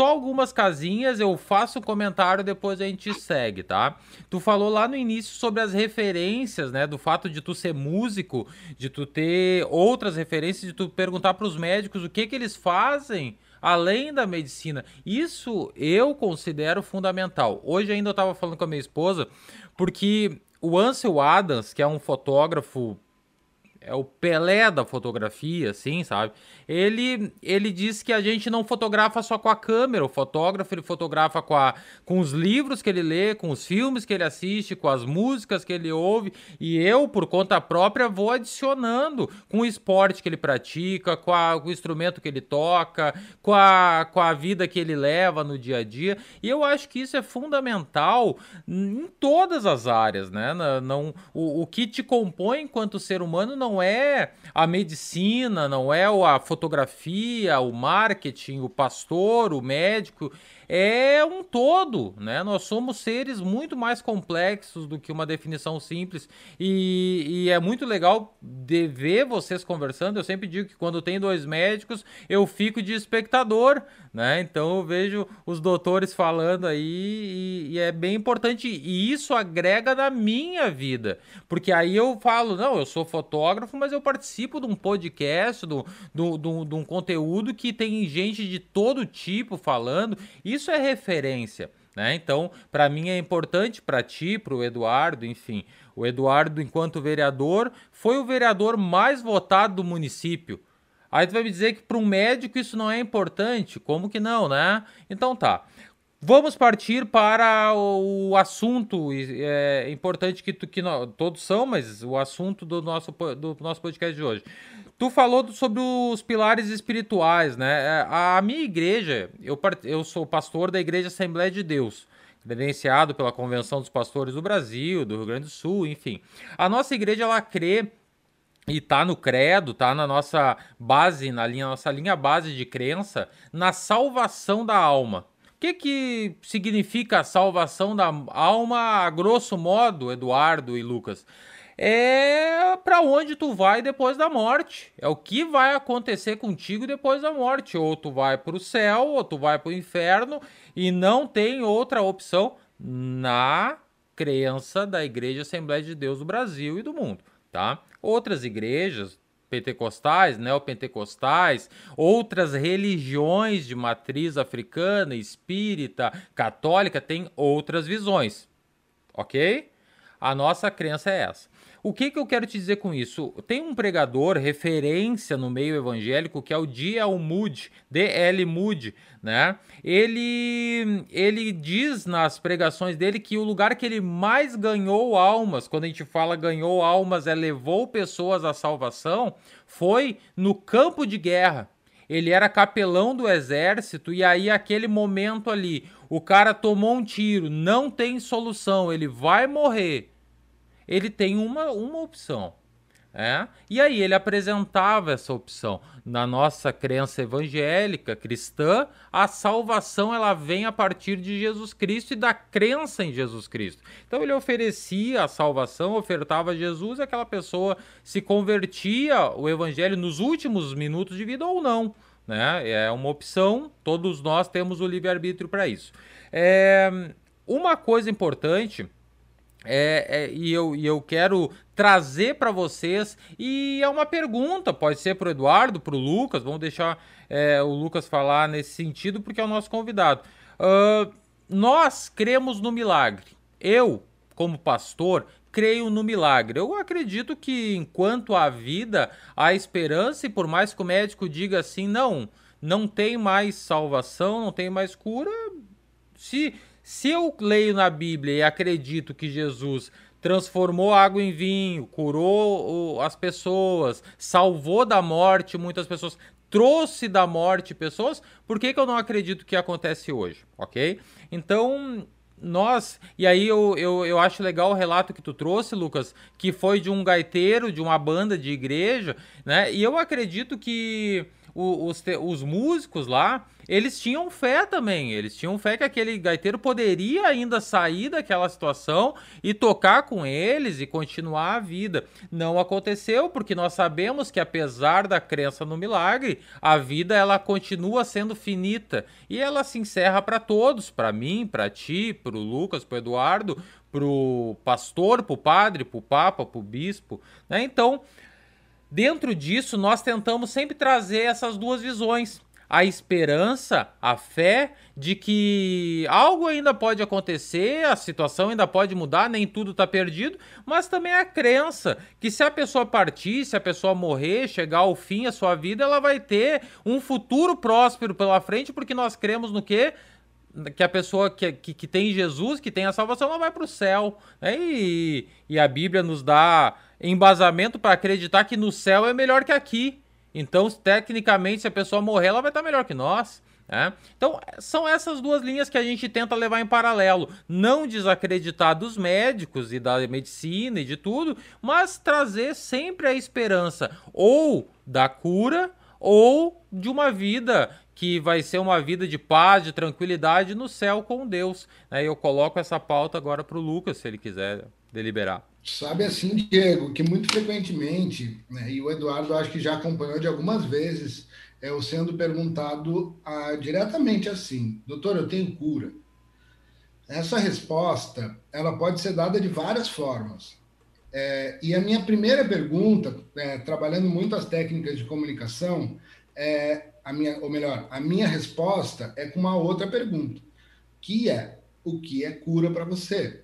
só algumas casinhas, eu faço o comentário, depois a gente segue, tá? Tu falou lá no início sobre as referências, né? Do fato de tu ser músico, de tu ter outras referências, de tu perguntar para os médicos o que que eles fazem além da medicina. Isso eu considero fundamental. Hoje ainda eu estava falando com a minha esposa, porque o Ansel Adams, que é um fotógrafo é o Pelé da fotografia, assim, sabe? Ele, ele diz que a gente não fotografa só com a câmera, o fotógrafo ele fotografa com, a, com os livros que ele lê, com os filmes que ele assiste, com as músicas que ele ouve, e eu, por conta própria, vou adicionando com o esporte que ele pratica, com, a, com o instrumento que ele toca, com a, com a vida que ele leva no dia a dia, e eu acho que isso é fundamental em todas as áreas, né? Não, o, o que te compõe enquanto ser humano não não é a medicina, não é a fotografia, o marketing, o pastor, o médico, é um todo, né? Nós somos seres muito mais complexos do que uma definição simples e, e, é muito legal de ver vocês conversando. Eu sempre digo que quando tem dois médicos eu fico de espectador, né? Então eu vejo os doutores falando aí e, e é bem importante e isso agrega na minha vida, porque aí eu falo, não, eu sou fotógrafo, mas eu participo de um podcast, de um conteúdo que tem gente de todo tipo falando. Isso isso é referência. Né? Então, para mim é importante, para ti, para o Eduardo, enfim. O Eduardo, enquanto vereador, foi o vereador mais votado do município. Aí tu vai me dizer que para um médico isso não é importante? Como que não, né? Então tá. Vamos partir para o assunto é, importante que, tu, que nós, todos são, mas o assunto do nosso, do nosso podcast de hoje. Tu falou sobre os pilares espirituais, né? É, a minha igreja, eu, eu sou pastor da Igreja Assembleia de Deus, credenciado pela Convenção dos Pastores do Brasil, do Rio Grande do Sul, enfim. A nossa igreja, ela crê e tá no credo, tá na nossa base, na linha, nossa linha base de crença, na salvação da alma. que, que significa a salvação da alma, a grosso modo, Eduardo e Lucas? É para onde tu vai depois da morte. É o que vai acontecer contigo depois da morte. Ou tu vai para o céu, ou tu vai para o inferno, e não tem outra opção na crença da Igreja Assembleia de Deus do Brasil e do mundo, tá? Outras igrejas pentecostais, neopentecostais, outras religiões de matriz africana, espírita, católica têm outras visões. OK? A nossa crença é essa. O que, que eu quero te dizer com isso? Tem um pregador, referência no meio evangélico, que é o D.L. Moody, D.L. Moody, né? Ele, ele diz nas pregações dele que o lugar que ele mais ganhou almas, quando a gente fala ganhou almas, é levou pessoas à salvação, foi no campo de guerra. Ele era capelão do exército e aí aquele momento ali, o cara tomou um tiro, não tem solução, ele vai morrer ele tem uma, uma opção. É? E aí ele apresentava essa opção. Na nossa crença evangélica cristã, a salvação ela vem a partir de Jesus Cristo e da crença em Jesus Cristo. Então ele oferecia a salvação, ofertava Jesus, aquela pessoa se convertia o evangelho nos últimos minutos de vida ou não. Né? É uma opção, todos nós temos o livre-arbítrio para isso. É, uma coisa importante é, é, e, eu, e eu quero trazer para vocês. E é uma pergunta, pode ser para o Eduardo, para o Lucas. Vamos deixar é, o Lucas falar nesse sentido, porque é o nosso convidado. Uh, nós cremos no milagre. Eu, como pastor, creio no milagre. Eu acredito que enquanto há vida, há esperança, e por mais que o médico diga assim, não, não tem mais salvação, não tem mais cura. Se se eu leio na Bíblia e acredito que Jesus transformou água em vinho, curou as pessoas, salvou da morte muitas pessoas, trouxe da morte pessoas, por que, que eu não acredito que acontece hoje? Ok? Então, nós. E aí eu, eu, eu acho legal o relato que tu trouxe, Lucas, que foi de um gaiteiro, de uma banda de igreja, né? E eu acredito que os, os músicos lá, eles tinham fé também. Eles tinham fé que aquele gaiteiro poderia ainda sair daquela situação e tocar com eles e continuar a vida. Não aconteceu, porque nós sabemos que apesar da crença no milagre, a vida ela continua sendo finita e ela se encerra para todos, para mim, para ti, para o Lucas, para o Eduardo, para o pastor, para o padre, para o papa, para o bispo. Né? Então, Dentro disso, nós tentamos sempre trazer essas duas visões. A esperança, a fé de que algo ainda pode acontecer, a situação ainda pode mudar, nem tudo está perdido, mas também a crença que se a pessoa partir, se a pessoa morrer, chegar ao fim a sua vida, ela vai ter um futuro próspero pela frente, porque nós cremos no que? Que a pessoa que, que, que, tem Jesus, que tem a salvação, ela vai para o céu. Né? E, e a Bíblia nos dá embasamento para acreditar que no céu é melhor que aqui. Então, tecnicamente, se a pessoa morrer, ela vai estar melhor que nós. Né? Então, são essas duas linhas que a gente tenta levar em paralelo. Não desacreditar dos médicos e da medicina e de tudo, mas trazer sempre a esperança ou da cura ou de uma vida que vai ser uma vida de paz, de tranquilidade no céu com Deus. Né? Eu coloco essa pauta agora para o Lucas, se ele quiser deliberar. Sabe assim, Diego, que muito frequentemente, né, e o Eduardo acho que já acompanhou de algumas vezes, é eu sendo perguntado ah, diretamente assim, doutor, eu tenho cura. Essa resposta, ela pode ser dada de várias formas. É, e a minha primeira pergunta, é, trabalhando muito as técnicas de comunicação, é a minha, ou melhor, a minha resposta é com uma outra pergunta, que é o que é cura para você?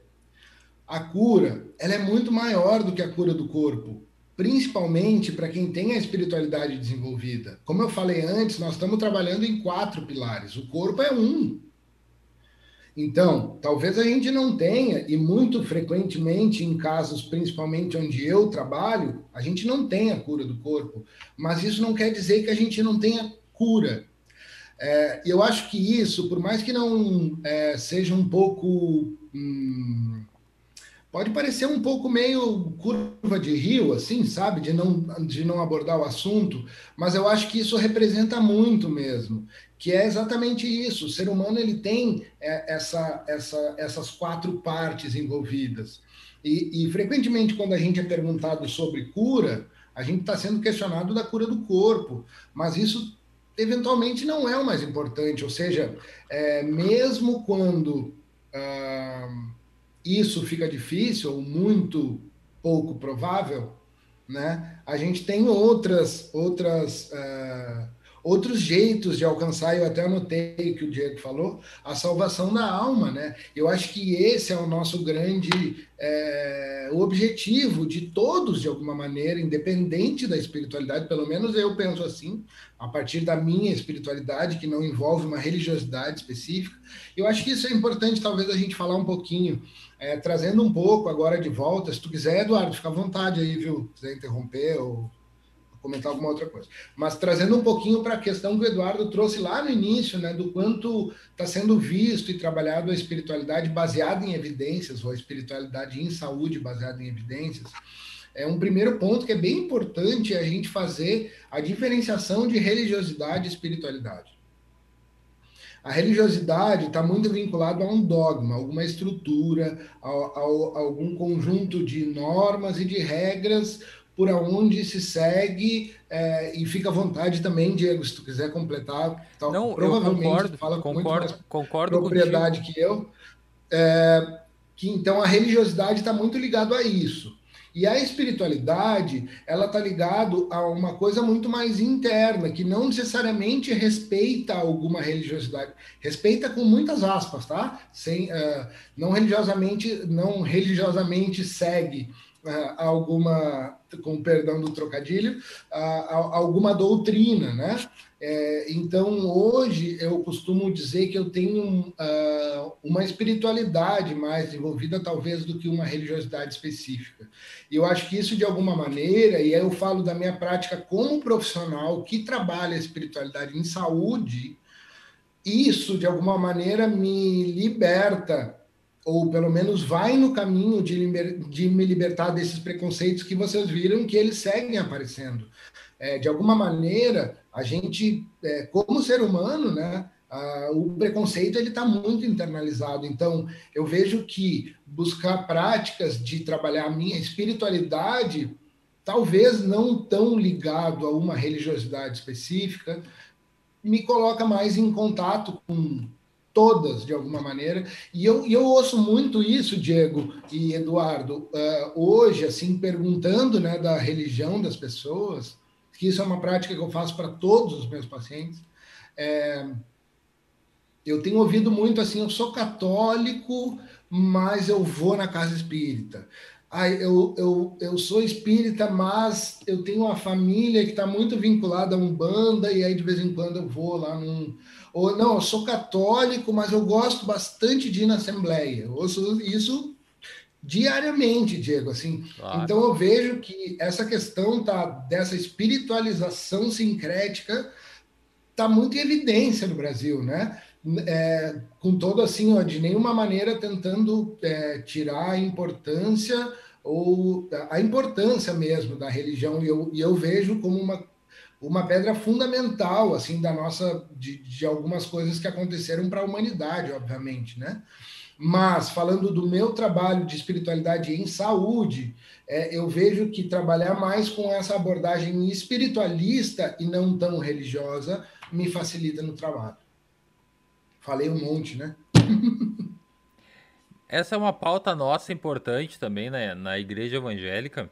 A cura, ela é muito maior do que a cura do corpo, principalmente para quem tem a espiritualidade desenvolvida. Como eu falei antes, nós estamos trabalhando em quatro pilares. O corpo é um. Então, talvez a gente não tenha, e muito frequentemente em casos, principalmente onde eu trabalho, a gente não tem a cura do corpo, mas isso não quer dizer que a gente não tenha cura. É, eu acho que isso, por mais que não é, seja um pouco. Hum, pode parecer um pouco meio curva de rio, assim, sabe? De não, de não abordar o assunto, mas eu acho que isso representa muito mesmo que é exatamente isso. O ser humano ele tem é, essa, essa, essas quatro partes envolvidas. E, e, frequentemente, quando a gente é perguntado sobre cura, a gente está sendo questionado da cura do corpo, mas isso eventualmente não é o mais importante. Ou seja, é, mesmo quando ah, isso fica difícil ou muito pouco provável, né, a gente tem outras outras uh, outros jeitos de alcançar, eu até anotei o que o Diego falou, a salvação da alma, né? Eu acho que esse é o nosso grande é, objetivo de todos, de alguma maneira, independente da espiritualidade, pelo menos eu penso assim, a partir da minha espiritualidade, que não envolve uma religiosidade específica. Eu acho que isso é importante, talvez, a gente falar um pouquinho, é, trazendo um pouco agora de volta, se tu quiser, Eduardo, fica à vontade aí, viu? Se quiser interromper ou comentar alguma outra coisa. Mas trazendo um pouquinho para a questão que o Eduardo trouxe lá no início, né, do quanto está sendo visto e trabalhado a espiritualidade baseada em evidências, ou a espiritualidade em saúde baseada em evidências. É um primeiro ponto que é bem importante a gente fazer a diferenciação de religiosidade e espiritualidade. A religiosidade está muito vinculada a um dogma, alguma estrutura, a, a, a, algum conjunto de normas e de regras por onde se segue é, e fica à vontade também, Diego, se tu quiser completar. Tal, Não, provavelmente eu concordo, fala com concordo, muito mais concordo propriedade contigo. que eu. É, que então a religiosidade está muito ligado a isso. E a espiritualidade, ela está ligado a uma coisa muito mais interna, que não necessariamente respeita alguma religiosidade. Respeita com muitas aspas, tá? Sem, uh, não religiosamente, não religiosamente segue alguma com perdão do trocadilho, alguma doutrina, né? É, então, hoje, eu costumo dizer que eu tenho uh, uma espiritualidade mais desenvolvida, talvez, do que uma religiosidade específica. E eu acho que isso, de alguma maneira, e aí eu falo da minha prática como profissional que trabalha a espiritualidade em saúde, isso, de alguma maneira, me liberta ou pelo menos vai no caminho de, liber, de me libertar desses preconceitos que vocês viram que eles seguem aparecendo. É, de alguma maneira, a gente, é, como ser humano, né, a, o preconceito ele está muito internalizado. Então, eu vejo que buscar práticas de trabalhar a minha espiritualidade, talvez não tão ligado a uma religiosidade específica, me coloca mais em contato com todas de alguma maneira. E eu, eu ouço muito isso, Diego e Eduardo, uh, hoje, assim, perguntando né, da religião das pessoas, que isso é uma prática que eu faço para todos os meus pacientes. É, eu tenho ouvido muito assim: eu sou católico, mas eu vou na casa espírita. Ah, eu, eu, eu sou espírita, mas eu tenho uma família que está muito vinculada a Umbanda, e aí de vez em quando eu vou lá num, ou não, eu sou católico, mas eu gosto bastante de ir na Assembleia. Eu ouço isso diariamente, Diego, assim. Claro. Então eu vejo que essa questão tá dessa espiritualização sincrética tá muito em evidência no Brasil, né? É, com todo assim, ó, de nenhuma maneira tentando é, tirar a importância ou a importância mesmo da religião e eu, e eu vejo como uma uma pedra fundamental assim da nossa de, de algumas coisas que aconteceram para a humanidade, obviamente, né? Mas falando do meu trabalho de espiritualidade em saúde, é, eu vejo que trabalhar mais com essa abordagem espiritualista e não tão religiosa me facilita no trabalho. Falei um monte, né? Essa é uma pauta nossa importante também né, na igreja evangélica.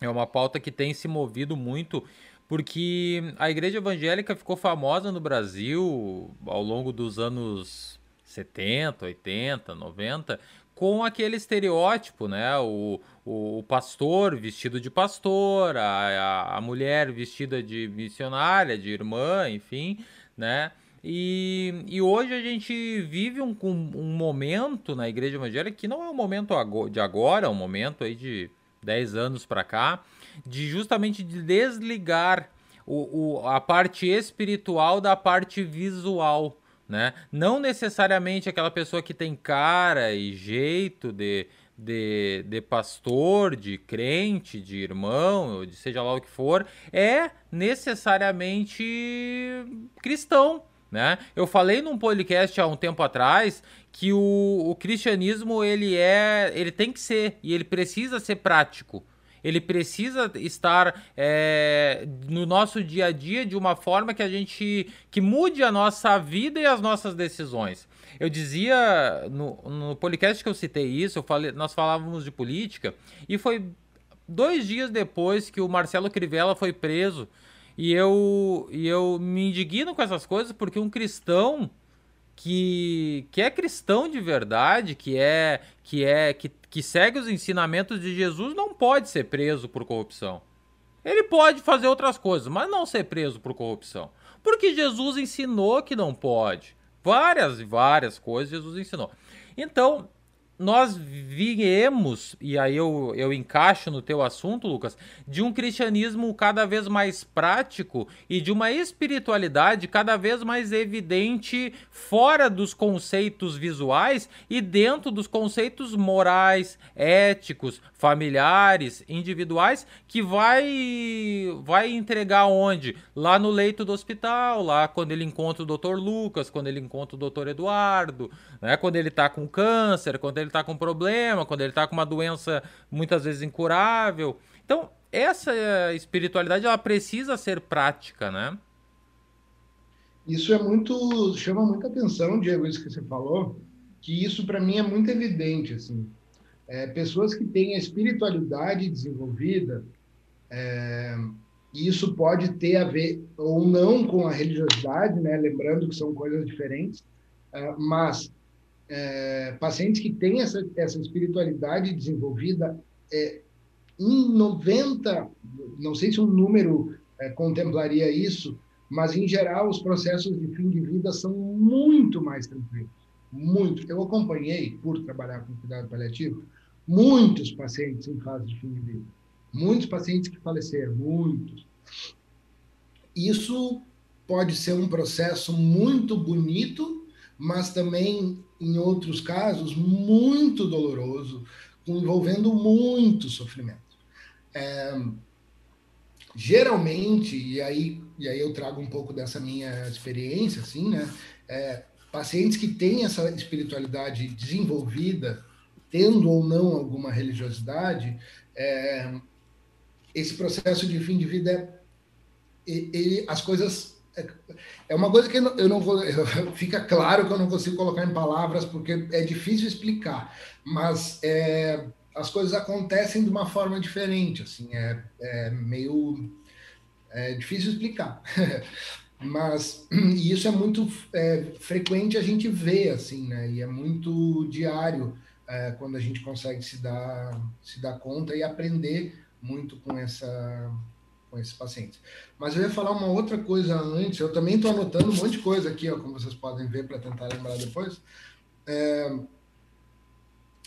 É uma pauta que tem se movido muito porque a igreja evangélica ficou famosa no Brasil ao longo dos anos 70, 80, 90, com aquele estereótipo, né? O, o, o pastor vestido de pastor, a, a, mulher vestida de missionária, de irmã, enfim, né? E, e hoje a gente vive um, um momento na igreja evangélica que não é um momento de agora, é um momento aí de 10 anos para cá, de justamente de desligar o, o, a parte espiritual da parte visual, né? Não necessariamente aquela pessoa que tem cara e jeito de, de, de pastor, de crente, de irmão, de seja lá o que for, é necessariamente cristão, Né? Eu falei num podcast há um tempo atrás que o, o cristianismo ele é, ele tem que ser e ele precisa ser prático ele precisa estar é, no nosso dia a dia de uma forma que a gente que mude a nossa vida e as nossas decisões. Eu dizia no, no podcast que eu citei isso, eu falei, nós falávamos de política e foi dois dias depois que o Marcelo Crivella foi preso e eu, e eu me indigno com essas coisas porque um cristão que, que é cristão de verdade, que é que é que, que segue os ensinamentos de Jesus, não pode ser preso por corrupção. Ele pode fazer outras coisas, mas não ser preso por corrupção. Porque Jesus ensinou que não pode. Várias e várias coisas Jesus ensinou. Então, nós viemos, e aí eu, eu encaixo no teu assunto, Lucas, de um cristianismo cada vez mais prático e de uma espiritualidade cada vez mais evidente fora dos conceitos visuais e dentro dos conceitos morais, éticos, familiares, individuais, que vai, vai entregar onde? Lá no leito do hospital, lá quando ele encontra o Dr. Lucas, quando ele encontra o Dr. Eduardo, né? quando ele está com câncer, quando ele está com problema, quando ele está com uma doença muitas vezes incurável. Então, essa espiritualidade ela precisa ser prática, né? Isso é muito chama muita atenção, Diego, isso que você falou, que isso para mim é muito evidente assim. É, pessoas que têm a espiritualidade desenvolvida, é, isso pode ter a ver ou não com a religiosidade, né? Lembrando que são coisas diferentes, é, mas é, pacientes que têm essa, essa espiritualidade desenvolvida, é, em 90, não sei se um número é, contemplaria isso, mas em geral os processos de fim de vida são muito mais tranquilos. Muito. Eu acompanhei, por trabalhar com cuidado paliativo, muitos pacientes em fase de fim de vida. Muitos pacientes que faleceram, muitos. Isso pode ser um processo muito bonito, mas também em outros casos, muito doloroso, envolvendo muito sofrimento. É, geralmente, e aí, e aí eu trago um pouco dessa minha experiência, assim, né? É, pacientes que têm essa espiritualidade desenvolvida, tendo ou não alguma religiosidade, é, esse processo de fim de vida, ele, as coisas é, uma coisa que eu não vou. Fica claro que eu não consigo colocar em palavras, porque é difícil explicar, mas é, as coisas acontecem de uma forma diferente, assim, é, é meio é difícil explicar. mas e isso é muito é, frequente a gente vê, assim, né? E é muito diário é, quando a gente consegue se dar, se dar conta e aprender muito com essa com esses pacientes. Mas eu ia falar uma outra coisa antes, eu também estou anotando um monte de coisa aqui, ó, como vocês podem ver, para tentar lembrar depois. É...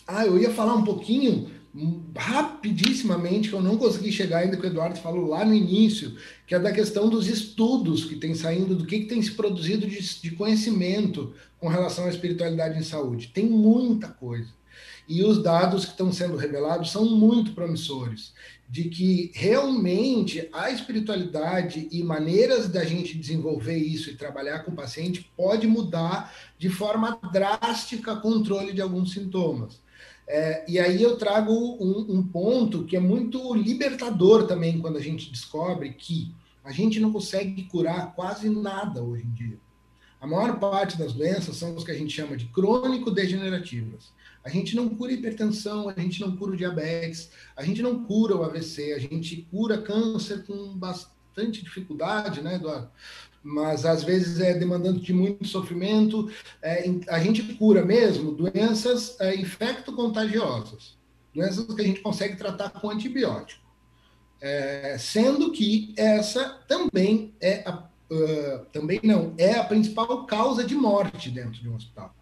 Ah, eu ia falar um pouquinho, rapidissimamente, que eu não consegui chegar ainda, que o Eduardo falou lá no início, que é da questão dos estudos que tem saindo, do que, que tem se produzido de, de conhecimento com relação à espiritualidade em saúde. Tem muita coisa. E os dados que estão sendo revelados são muito promissores de que realmente a espiritualidade e maneiras da gente desenvolver isso e trabalhar com o paciente pode mudar de forma drástica o controle de alguns sintomas. É, e aí eu trago um, um ponto que é muito libertador também quando a gente descobre que a gente não consegue curar quase nada hoje em dia. A maior parte das doenças são as que a gente chama de crônico-degenerativas. A gente não cura hipertensão, a gente não cura diabetes, a gente não cura o AVC, a gente cura câncer com bastante dificuldade, né, Eduardo? Mas às vezes é demandando de muito sofrimento. É, a gente cura mesmo doenças é, infecto-contagiosas, doenças que a gente consegue tratar com antibiótico. É, sendo que essa também é a, uh, também não é a principal causa de morte dentro de um hospital.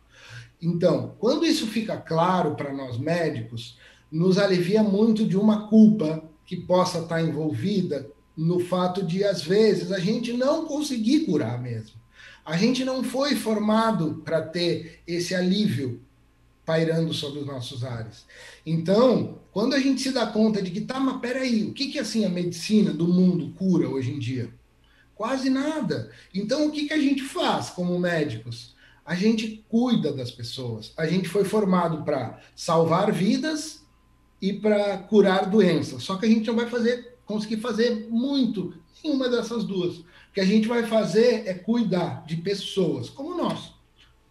Então, quando isso fica claro para nós médicos, nos alivia muito de uma culpa que possa estar envolvida no fato de, às vezes, a gente não conseguir curar mesmo. A gente não foi formado para ter esse alívio pairando sobre os nossos ares. Então, quando a gente se dá conta de que, tá, mas peraí, o que, que assim a medicina do mundo cura hoje em dia? Quase nada. Então, o que, que a gente faz como médicos? A gente cuida das pessoas. A gente foi formado para salvar vidas e para curar doenças. Só que a gente não vai fazer, conseguir fazer muito nenhuma dessas duas. O que a gente vai fazer é cuidar de pessoas como nós,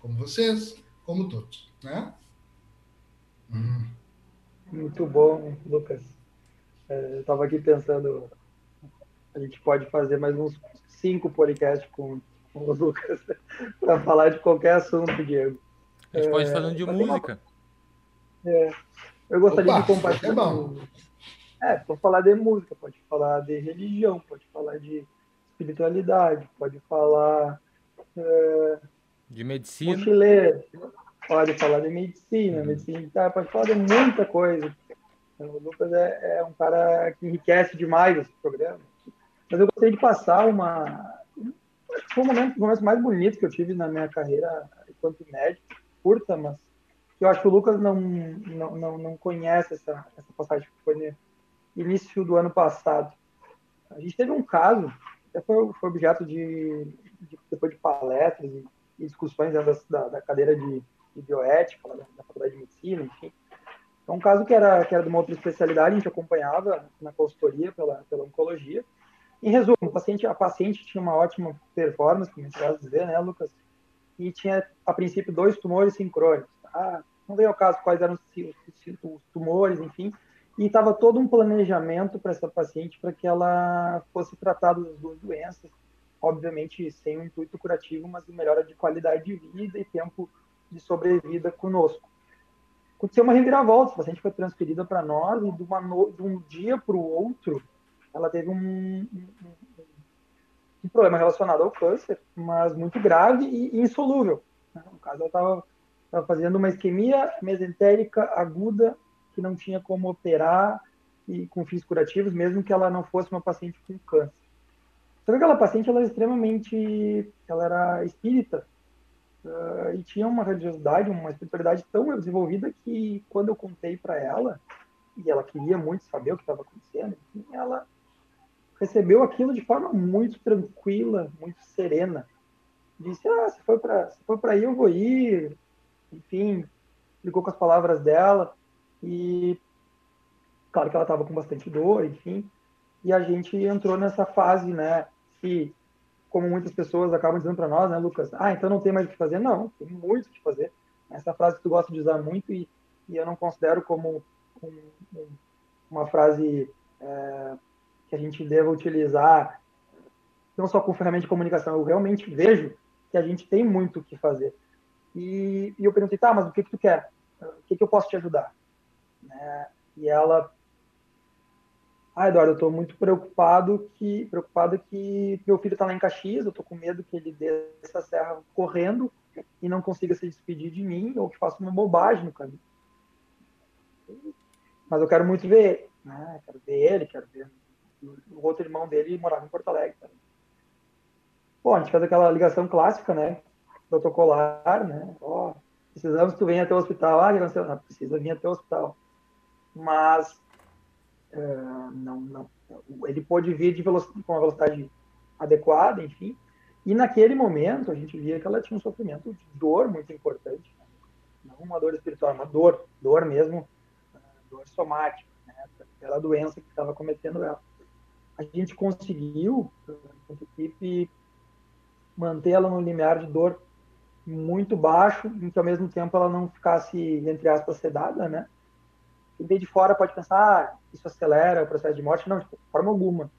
como vocês, como todos, né? Hum. Muito bom, Lucas. É, eu estava aqui pensando, a gente pode fazer mais uns cinco podcasts com, com o Lucas para falar de qualquer assunto, Diego. A gente é, pode falar de música. É, eu gostaria Opa, de compartilhar. É, bom. é, pode falar de música, pode falar de religião, pode falar de espiritualidade, pode falar. É, de medicina. Mochileiro, pode falar de medicina, uhum. medicina pode falar de muita coisa. O Lucas é, é, um cara que enriquece demais esse programa. Mas eu gostaria de passar uma. Foi um momento, um momento mais bonito que eu tive na minha carreira enquanto médico, curta, mas eu acho que o Lucas não, não, não, não conhece essa, essa passagem que foi no início do ano passado. A gente teve um caso, até foi, foi objeto de, de depois de palestras e, e discussões da, da, cadeira de, de bioética da, da faculdade de medicina, enfim. É um caso que era, que era de uma outra especialidade, a gente acompanhava na consultoria pela, pela oncologia. Em resumo, a paciente, a paciente tinha uma ótima performance, como a gente vai dizer, né, Lucas? E tinha, a princípio, dois tumores sincrônicos. Tá? Não veio ao caso quais eram os tumores, enfim. E estava todo um planejamento para essa paciente para que ela fosse tratada das duas doenças, obviamente sem um intuito curativo, mas de melhora de qualidade de vida e tempo de sobrevida conosco. Aconteceu uma reviravolta, a paciente foi transferida para nós e de, no... de, um dia para o outro ela teve um, um, um, problema relacionado ao câncer, mas muito grave e insolúvel. Né? No caso, ela estava estava fazendo uma isquemia mesentérica aguda que não tinha como operar e com fins curativos, mesmo que ela não fosse uma paciente com câncer. Só que aquela paciente ela era extremamente, ela era espírita uh, e tinha uma religiosidade, uma espiritualidade tão desenvolvida que quando eu contei para ela e ela queria muito saber o que estava acontecendo, ela recebeu aquilo de forma muito tranquila, muito serena. Disse: "Ah, se for para se for para aí eu vou ir, enfim, ligou com as palavras dela e claro que ela estava com bastante dor, enfim, e a gente entrou nessa fase, né, que como muitas pessoas acabam dizendo para nós, né, Lucas, ah, então não tem mais o que fazer, não, tem muito o que fazer. Essa frase que tu gosta de usar muito e, e eu não considero como um, um, uma frase é, que a gente deva utilizar não só com ferramenta de comunicação, eu realmente vejo que a gente tem muito o que fazer. E, e eu perguntei, tá, mas o que, que tu quer? O que, que eu posso te ajudar? Né? E ela, ah, Eduardo, eu estou muito preocupado que preocupado que meu filho está lá em Caxias, eu estou com medo que ele desça a serra correndo e não consiga se despedir de mim ou que faça uma bobagem no caminho. Mas eu quero muito ver, né? Quero ver ele, quero ver o outro irmão dele morava em Porto Alegre. Bom, a gente fez aquela ligação clássica, né? protocolar, né? Ó, oh, precisamos que tu venha até o hospital. Ah, não, não precisa vir até o hospital. Mas uh, não, não, ele pôde vir de velocidade, com uma velocidade adequada, enfim. E naquele momento a gente via que ela tinha um sofrimento de dor muito importante, né? não uma dor espiritual, uma dor, dor mesmo, dor somática, né? pela doença que estava cometendo ela. A gente conseguiu, enquanto equipe, manter ela no limiar de dor muito baixo, em que ao mesmo tempo ela não ficasse, entre aspas, sedada, né? Quem vem de fora pode pensar, ah, isso acelera o processo de morte. Não, de forma alguma.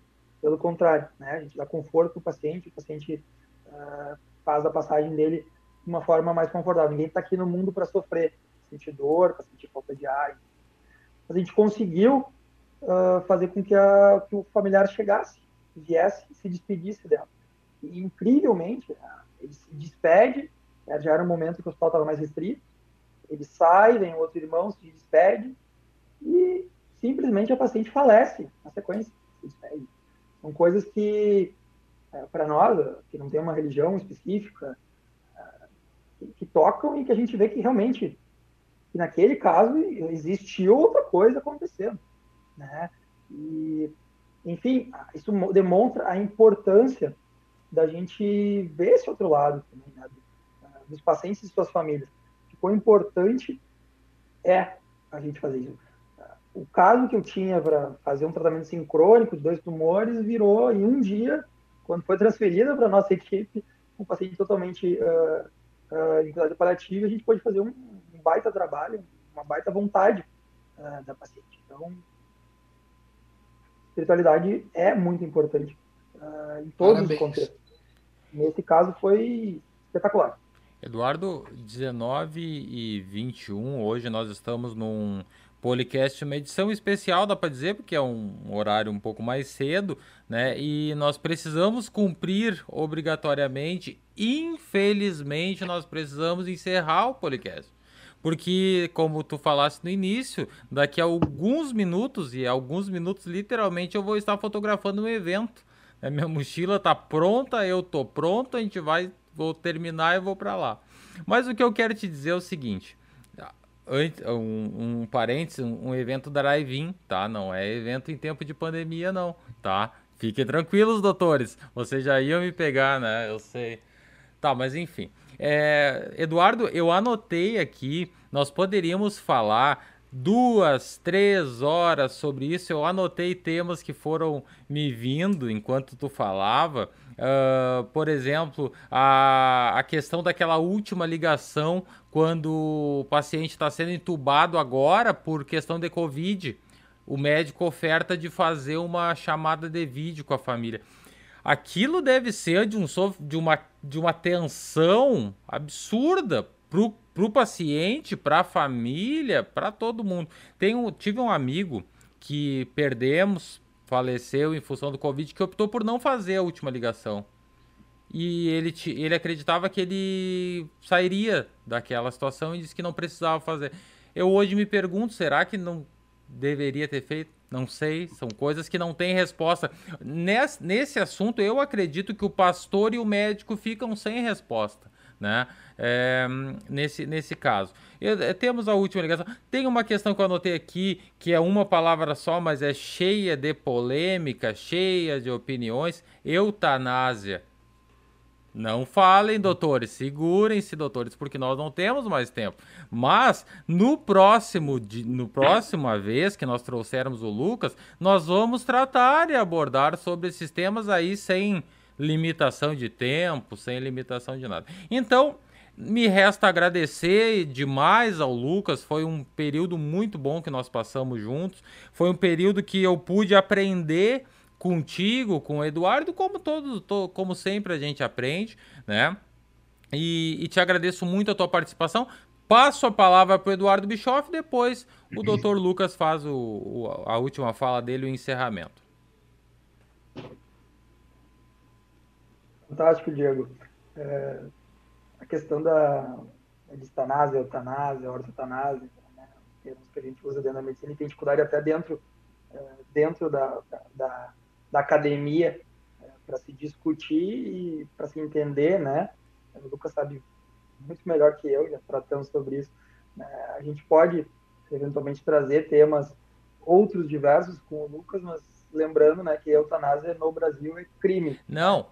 Pelo contrário, né? A gente dá conforto para o paciente, o paciente uh, faz a passagem dele de uma forma mais confortável. Ninguém está aqui no mundo para sofrer, sentir dor, para sentir falta de ar. Mas a gente conseguiu uh, fazer com que, a, que, o familiar chegasse, viesse se despedisse dela. E, incrivelmente, ele se despede é, já era um momento que o hospital estava mais restrito. Ele sai, vem outro irmão, se despede e simplesmente a paciente falece na sequência. Se despede. São coisas que, é, para nós, que não tem uma religião específica, é, que, tocam e que a gente vê que realmente, que naquele caso, existe outra coisa acontecendo. Né? E, enfim, isso demonstra a importância da gente ver esse outro lado também, né? dos pacientes e suas famílias. O quão importante é a gente fazer isso. O caso que eu tinha para fazer um tratamento sincrônico de dois tumores virou em um dia, quando foi transferida para nossa equipe, um paciente totalmente uh, uh, cuidado paliativo, a gente pôde fazer um, um, baita trabalho, uma baita vontade uh, da paciente. Então, espiritualidade é muito importante uh, em todos Parabéns. os contextos. Nesse caso foi espetacular. Eduardo, 19 e 21, hoje nós estamos num podcast, uma edição especial, dá para dizer, porque é um horário um pouco mais cedo, né? E nós precisamos cumprir obrigatoriamente, infelizmente, nós precisamos encerrar o podcast. Porque, como tu falaste no início, daqui a alguns minutos, e alguns minutos literalmente, eu vou estar fotografando um evento. A minha mochila tá pronta, eu tô pronto, a gente vai, vou terminar e vou para lá. Mas o que eu quero te dizer é o seguinte: um, um parênteses, um, evento da drive tá? Não é evento em tempo de pandemia, não, tá? Fiquem tranquilos, doutores. Vocês já iam me pegar, né? Eu sei. Tá, mas enfim. É, Eduardo, eu anotei aqui, nós poderíamos falar duas, três horas sobre isso. Eu anotei temas que foram me vindo enquanto tu falava. Uh, por exemplo, a, a questão daquela última ligação quando o paciente está sendo entubado agora por questão de Covid. O médico oferta de fazer uma chamada de vídeo com a família. Aquilo deve ser de, um, de, uma, de uma tensão absurda para o paciente, para a família, para todo mundo. Um, tive um amigo que perdemos faleceu em função do Covid, que optou por não fazer a última ligação. E ele, ele acreditava que ele sairia daquela situação e disse que não precisava fazer. Eu hoje me pergunto, será que não deveria ter feito? Não sei, são coisas que não têm resposta. Nesse, nesse assunto, eu acredito que o pastor e o médico ficam sem resposta né? É, nesse, nesse caso. É, temos a última ligação. Tem uma questão que eu anotei aqui, que é uma palavra só, mas é cheia de polêmica, cheia de opiniões. Eutanásia. Não falem, doutores, segurem-se, doutores, porque nós não temos mais tempo. Mas no próximo, no próxima vez que nós trouxermos o Lucas, nós vamos tratar e abordar sobre esses temas aí sem limitação de tempo, sem limitação de nada. Então, me resta agradecer demais ao Lucas. Foi um período muito bom que nós passamos juntos. Foi um período que eu pude aprender contigo, com o Eduardo, como todos, to, como sempre a gente aprende, né? E, e, te agradeço muito a tua participação. Passo a palavra para o Eduardo Bischoff, depois o Dr. Lucas faz o, o, a última fala dele, o encerramento. Fantástico, Diego. É, a questão da distanásia, eutanásia, ortotanásia, né, termos que a gente usa dentro da medicina e tem dificuldade até dentro, é, dentro da, da, da academia é, para se discutir e para se entender, né? O Lucas sabe muito melhor que eu, já tratamos sobre isso. Né? A gente pode, eventualmente, trazer temas outros diversos com o Lucas, mas lembrando né, que a eutanásia no Brasil é crime. Não,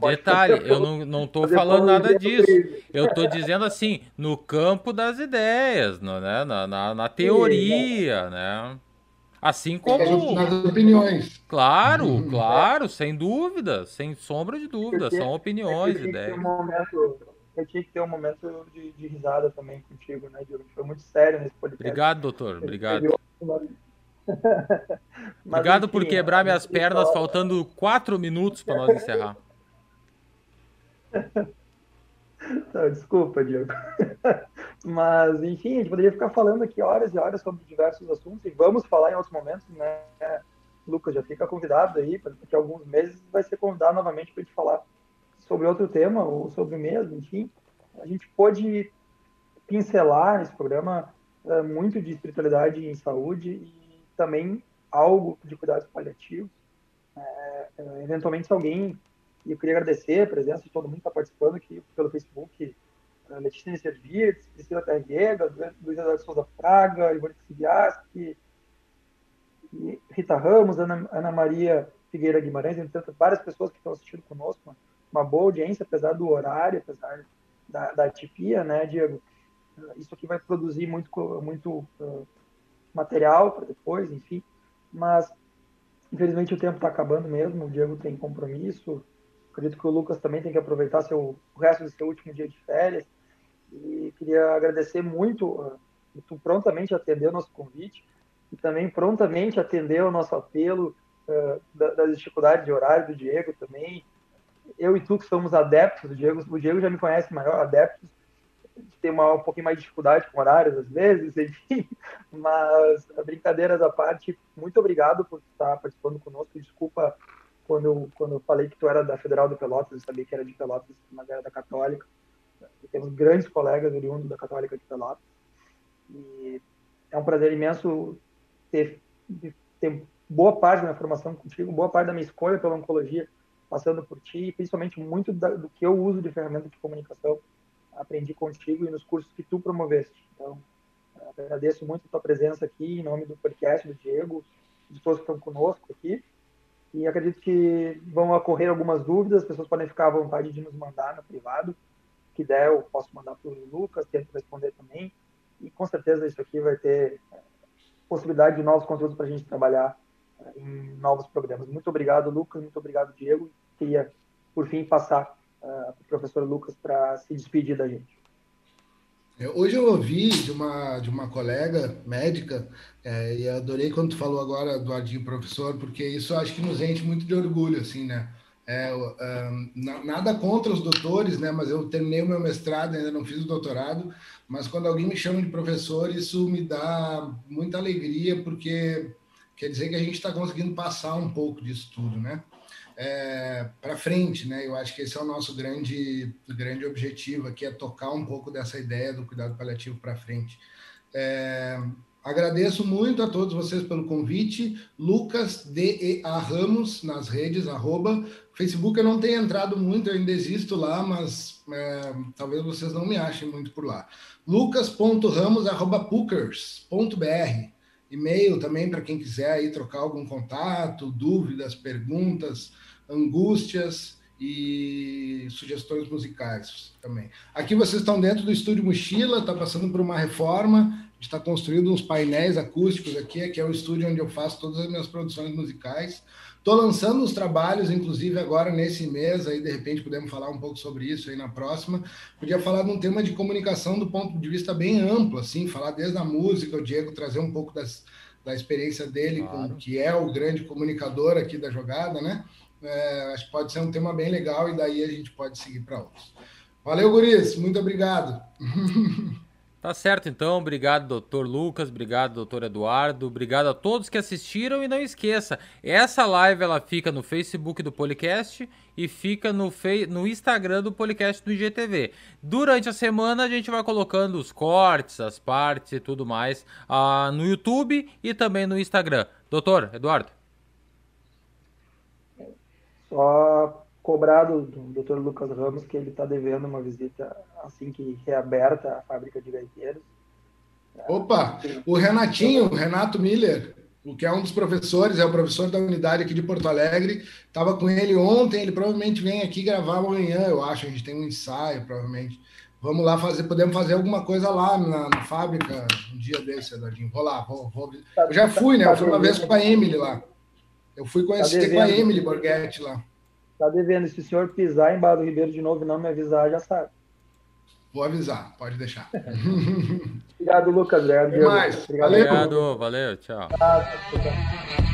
Detalhe, eu não, não tô falando nada disso. Eu tô dizendo assim, no campo das ideias, no, né? na, na, na teoria, Sim, né? Assim como. Nas opiniões. Claro, uhum. claro, sem dúvida, sem sombra de dúvida. São opiniões, ideias. Um momento, eu tinha que ter um momento de, de risada também contigo, né, Diogo? Foi muito sério nesse podcast. Obrigado, doutor. Obrigado. Obrigado enfim, por quebrar minhas pernas, faltando quatro minutos para nós encerrar. Não, desculpa, Diego. Mas, enfim, a gente poderia ficar falando aqui horas e horas sobre diversos assuntos e vamos falar em outros momentos, né? Lucas, já fica convidado aí, porque alguns meses vai ser convidado novamente para a gente falar sobre outro tema ou sobre o mesmo, enfim. A gente pode pincelar nesse programa é, muito de espiritualidade em saúde e também algo de cuidados paliativos. É, eventualmente, se alguém e eu queria agradecer a presença de todo mundo que está participando aqui pelo Facebook. Letícia Nisservirtz, Priscila Terriega, Luiz Eduardo Souza Fraga, Ivone Sibiaski, Rita Ramos, Ana, Ana, Maria Figueira Guimarães, entre várias pessoas que estão assistindo conosco uma boa audiência, apesar do horário, apesar da, da né, Diego? Isso aqui vai produzir muito, muito uh, material para depois, enfim. Mas, infelizmente, o tempo está acabando mesmo. O Diego tem compromisso. Acredito que o Lucas também tem que aproveitar seu, o resto do seu último dia de férias. E queria agradecer muito. Uh, tu prontamente atendeu o nosso convite e também prontamente atendeu o nosso apelo uh, das dificuldades de horário do Diego também. Eu e tu que somos adeptos do Diego, o Diego já me conhece maior, adeptos tem uma, um pouquinho mais de dificuldade com horários às vezes, enfim, mas brincadeiras à parte, muito obrigado por estar participando conosco, desculpa quando eu, quando eu falei que tu era da Federal de Pelotas, eu sabia que era de Pelotas, mas era da Católica, e temos grandes colegas oriundos da Católica de Pelotas, e é um prazer imenso ter, ter boa parte da minha formação contigo, boa parte da minha escolha pela oncologia passando por ti, e principalmente muito da, do que eu uso de ferramenta de comunicação aprendi contigo e nos cursos que tu promoveste. Então, agradeço muito a tua presença aqui em nome do podcast do Diego, de todos que estão conosco aqui. E acredito que vão ocorrer algumas dúvidas, as pessoas podem ficar à vontade de nos mandar no privado. que der, eu posso mandar para o Lucas, tento responder também. E com certeza isso aqui vai ter é, possibilidade de novos conteúdos para a gente trabalhar é, em novos programas. Muito obrigado, Lucas. Muito obrigado, Diego. Queria, por fim, passar uh, o professor Lucas para se despedir da gente. É, hoje eu ouvi de uma, de uma colega médica, é, e adorei quando tu falou agora do Adinho professor, porque isso acho que nos enche muito de orgulho, assim, né? É, um, nada contra os doutores, né? Mas eu terminei o meu mestrado, ainda não fiz o doutorado, mas quando alguém me chama de professor, isso me dá muita alegria, porque quer dizer que a gente está conseguindo passar um pouco disso tudo, né? É, para frente, né? Eu acho que esse é o nosso grande, grande objetivo aqui, é tocar um pouco dessa ideia do cuidado paliativo para frente. É, agradeço muito a todos vocês pelo convite. Lucas D.E.A. Ramos nas redes, arroba. Facebook eu não tenho entrado muito, eu ainda existo lá, mas é, talvez vocês não me achem muito por lá. lucas.ramos.puckers.br E-mail também para quem quiser aí trocar algum contato, dúvidas, perguntas angústias e sugestões musicais também. Aqui vocês estão dentro do estúdio Mochila, está passando por uma reforma, está construindo uns painéis acústicos aqui, aqui é o estúdio onde eu faço todas as minhas produções musicais. Estou lançando os trabalhos, inclusive agora nesse mês, aí de repente podemos falar um pouco sobre isso aí na próxima. Podia falar de um tema de comunicação do ponto de vista bem amplo, assim, falar desde a música, o Diego trazer um pouco das, da experiência dele, claro. com, que é o grande comunicador aqui da jogada, né? É, acho que pode ser um tema bem legal e daí a gente pode seguir para outros. Valeu, Guris. Muito obrigado. Tá certo, então. Obrigado, doutor Lucas. Obrigado, doutor Eduardo. Obrigado a todos que assistiram. E não esqueça, essa live ela fica no Facebook do Policast e fica no, no Instagram do Policast do IGTV. Durante a semana a gente vai colocando os cortes, as partes e tudo mais uh, no YouTube e também no Instagram. Doutor Eduardo. Só cobrado do Dr. Lucas Ramos que ele está devendo uma visita assim que reaberta a fábrica de gaiteiros. Opa, o Renatinho, o Renato Miller, o que é um dos professores, é o professor da unidade aqui de Porto Alegre, estava com ele ontem, ele provavelmente vem aqui gravar amanhã, eu acho, a gente tem um ensaio, provavelmente. Vamos lá fazer, podemos fazer alguma coisa lá na, na fábrica um dia desse, Eduardinho. Vou lá, vou, vou. Eu já fui, né? Eu fui uma vez com a Emily lá. Eu fui conhecer tá com a Emily Borghetti lá. Tá devendo. Se o senhor pisar em Barra do Ribeiro de novo e não me avisar, já sabe. Vou avisar, pode deixar. Obrigado, Lucas. Obrigado, mais. Obrigado, valeu. valeu, tchau. Ah, tchau.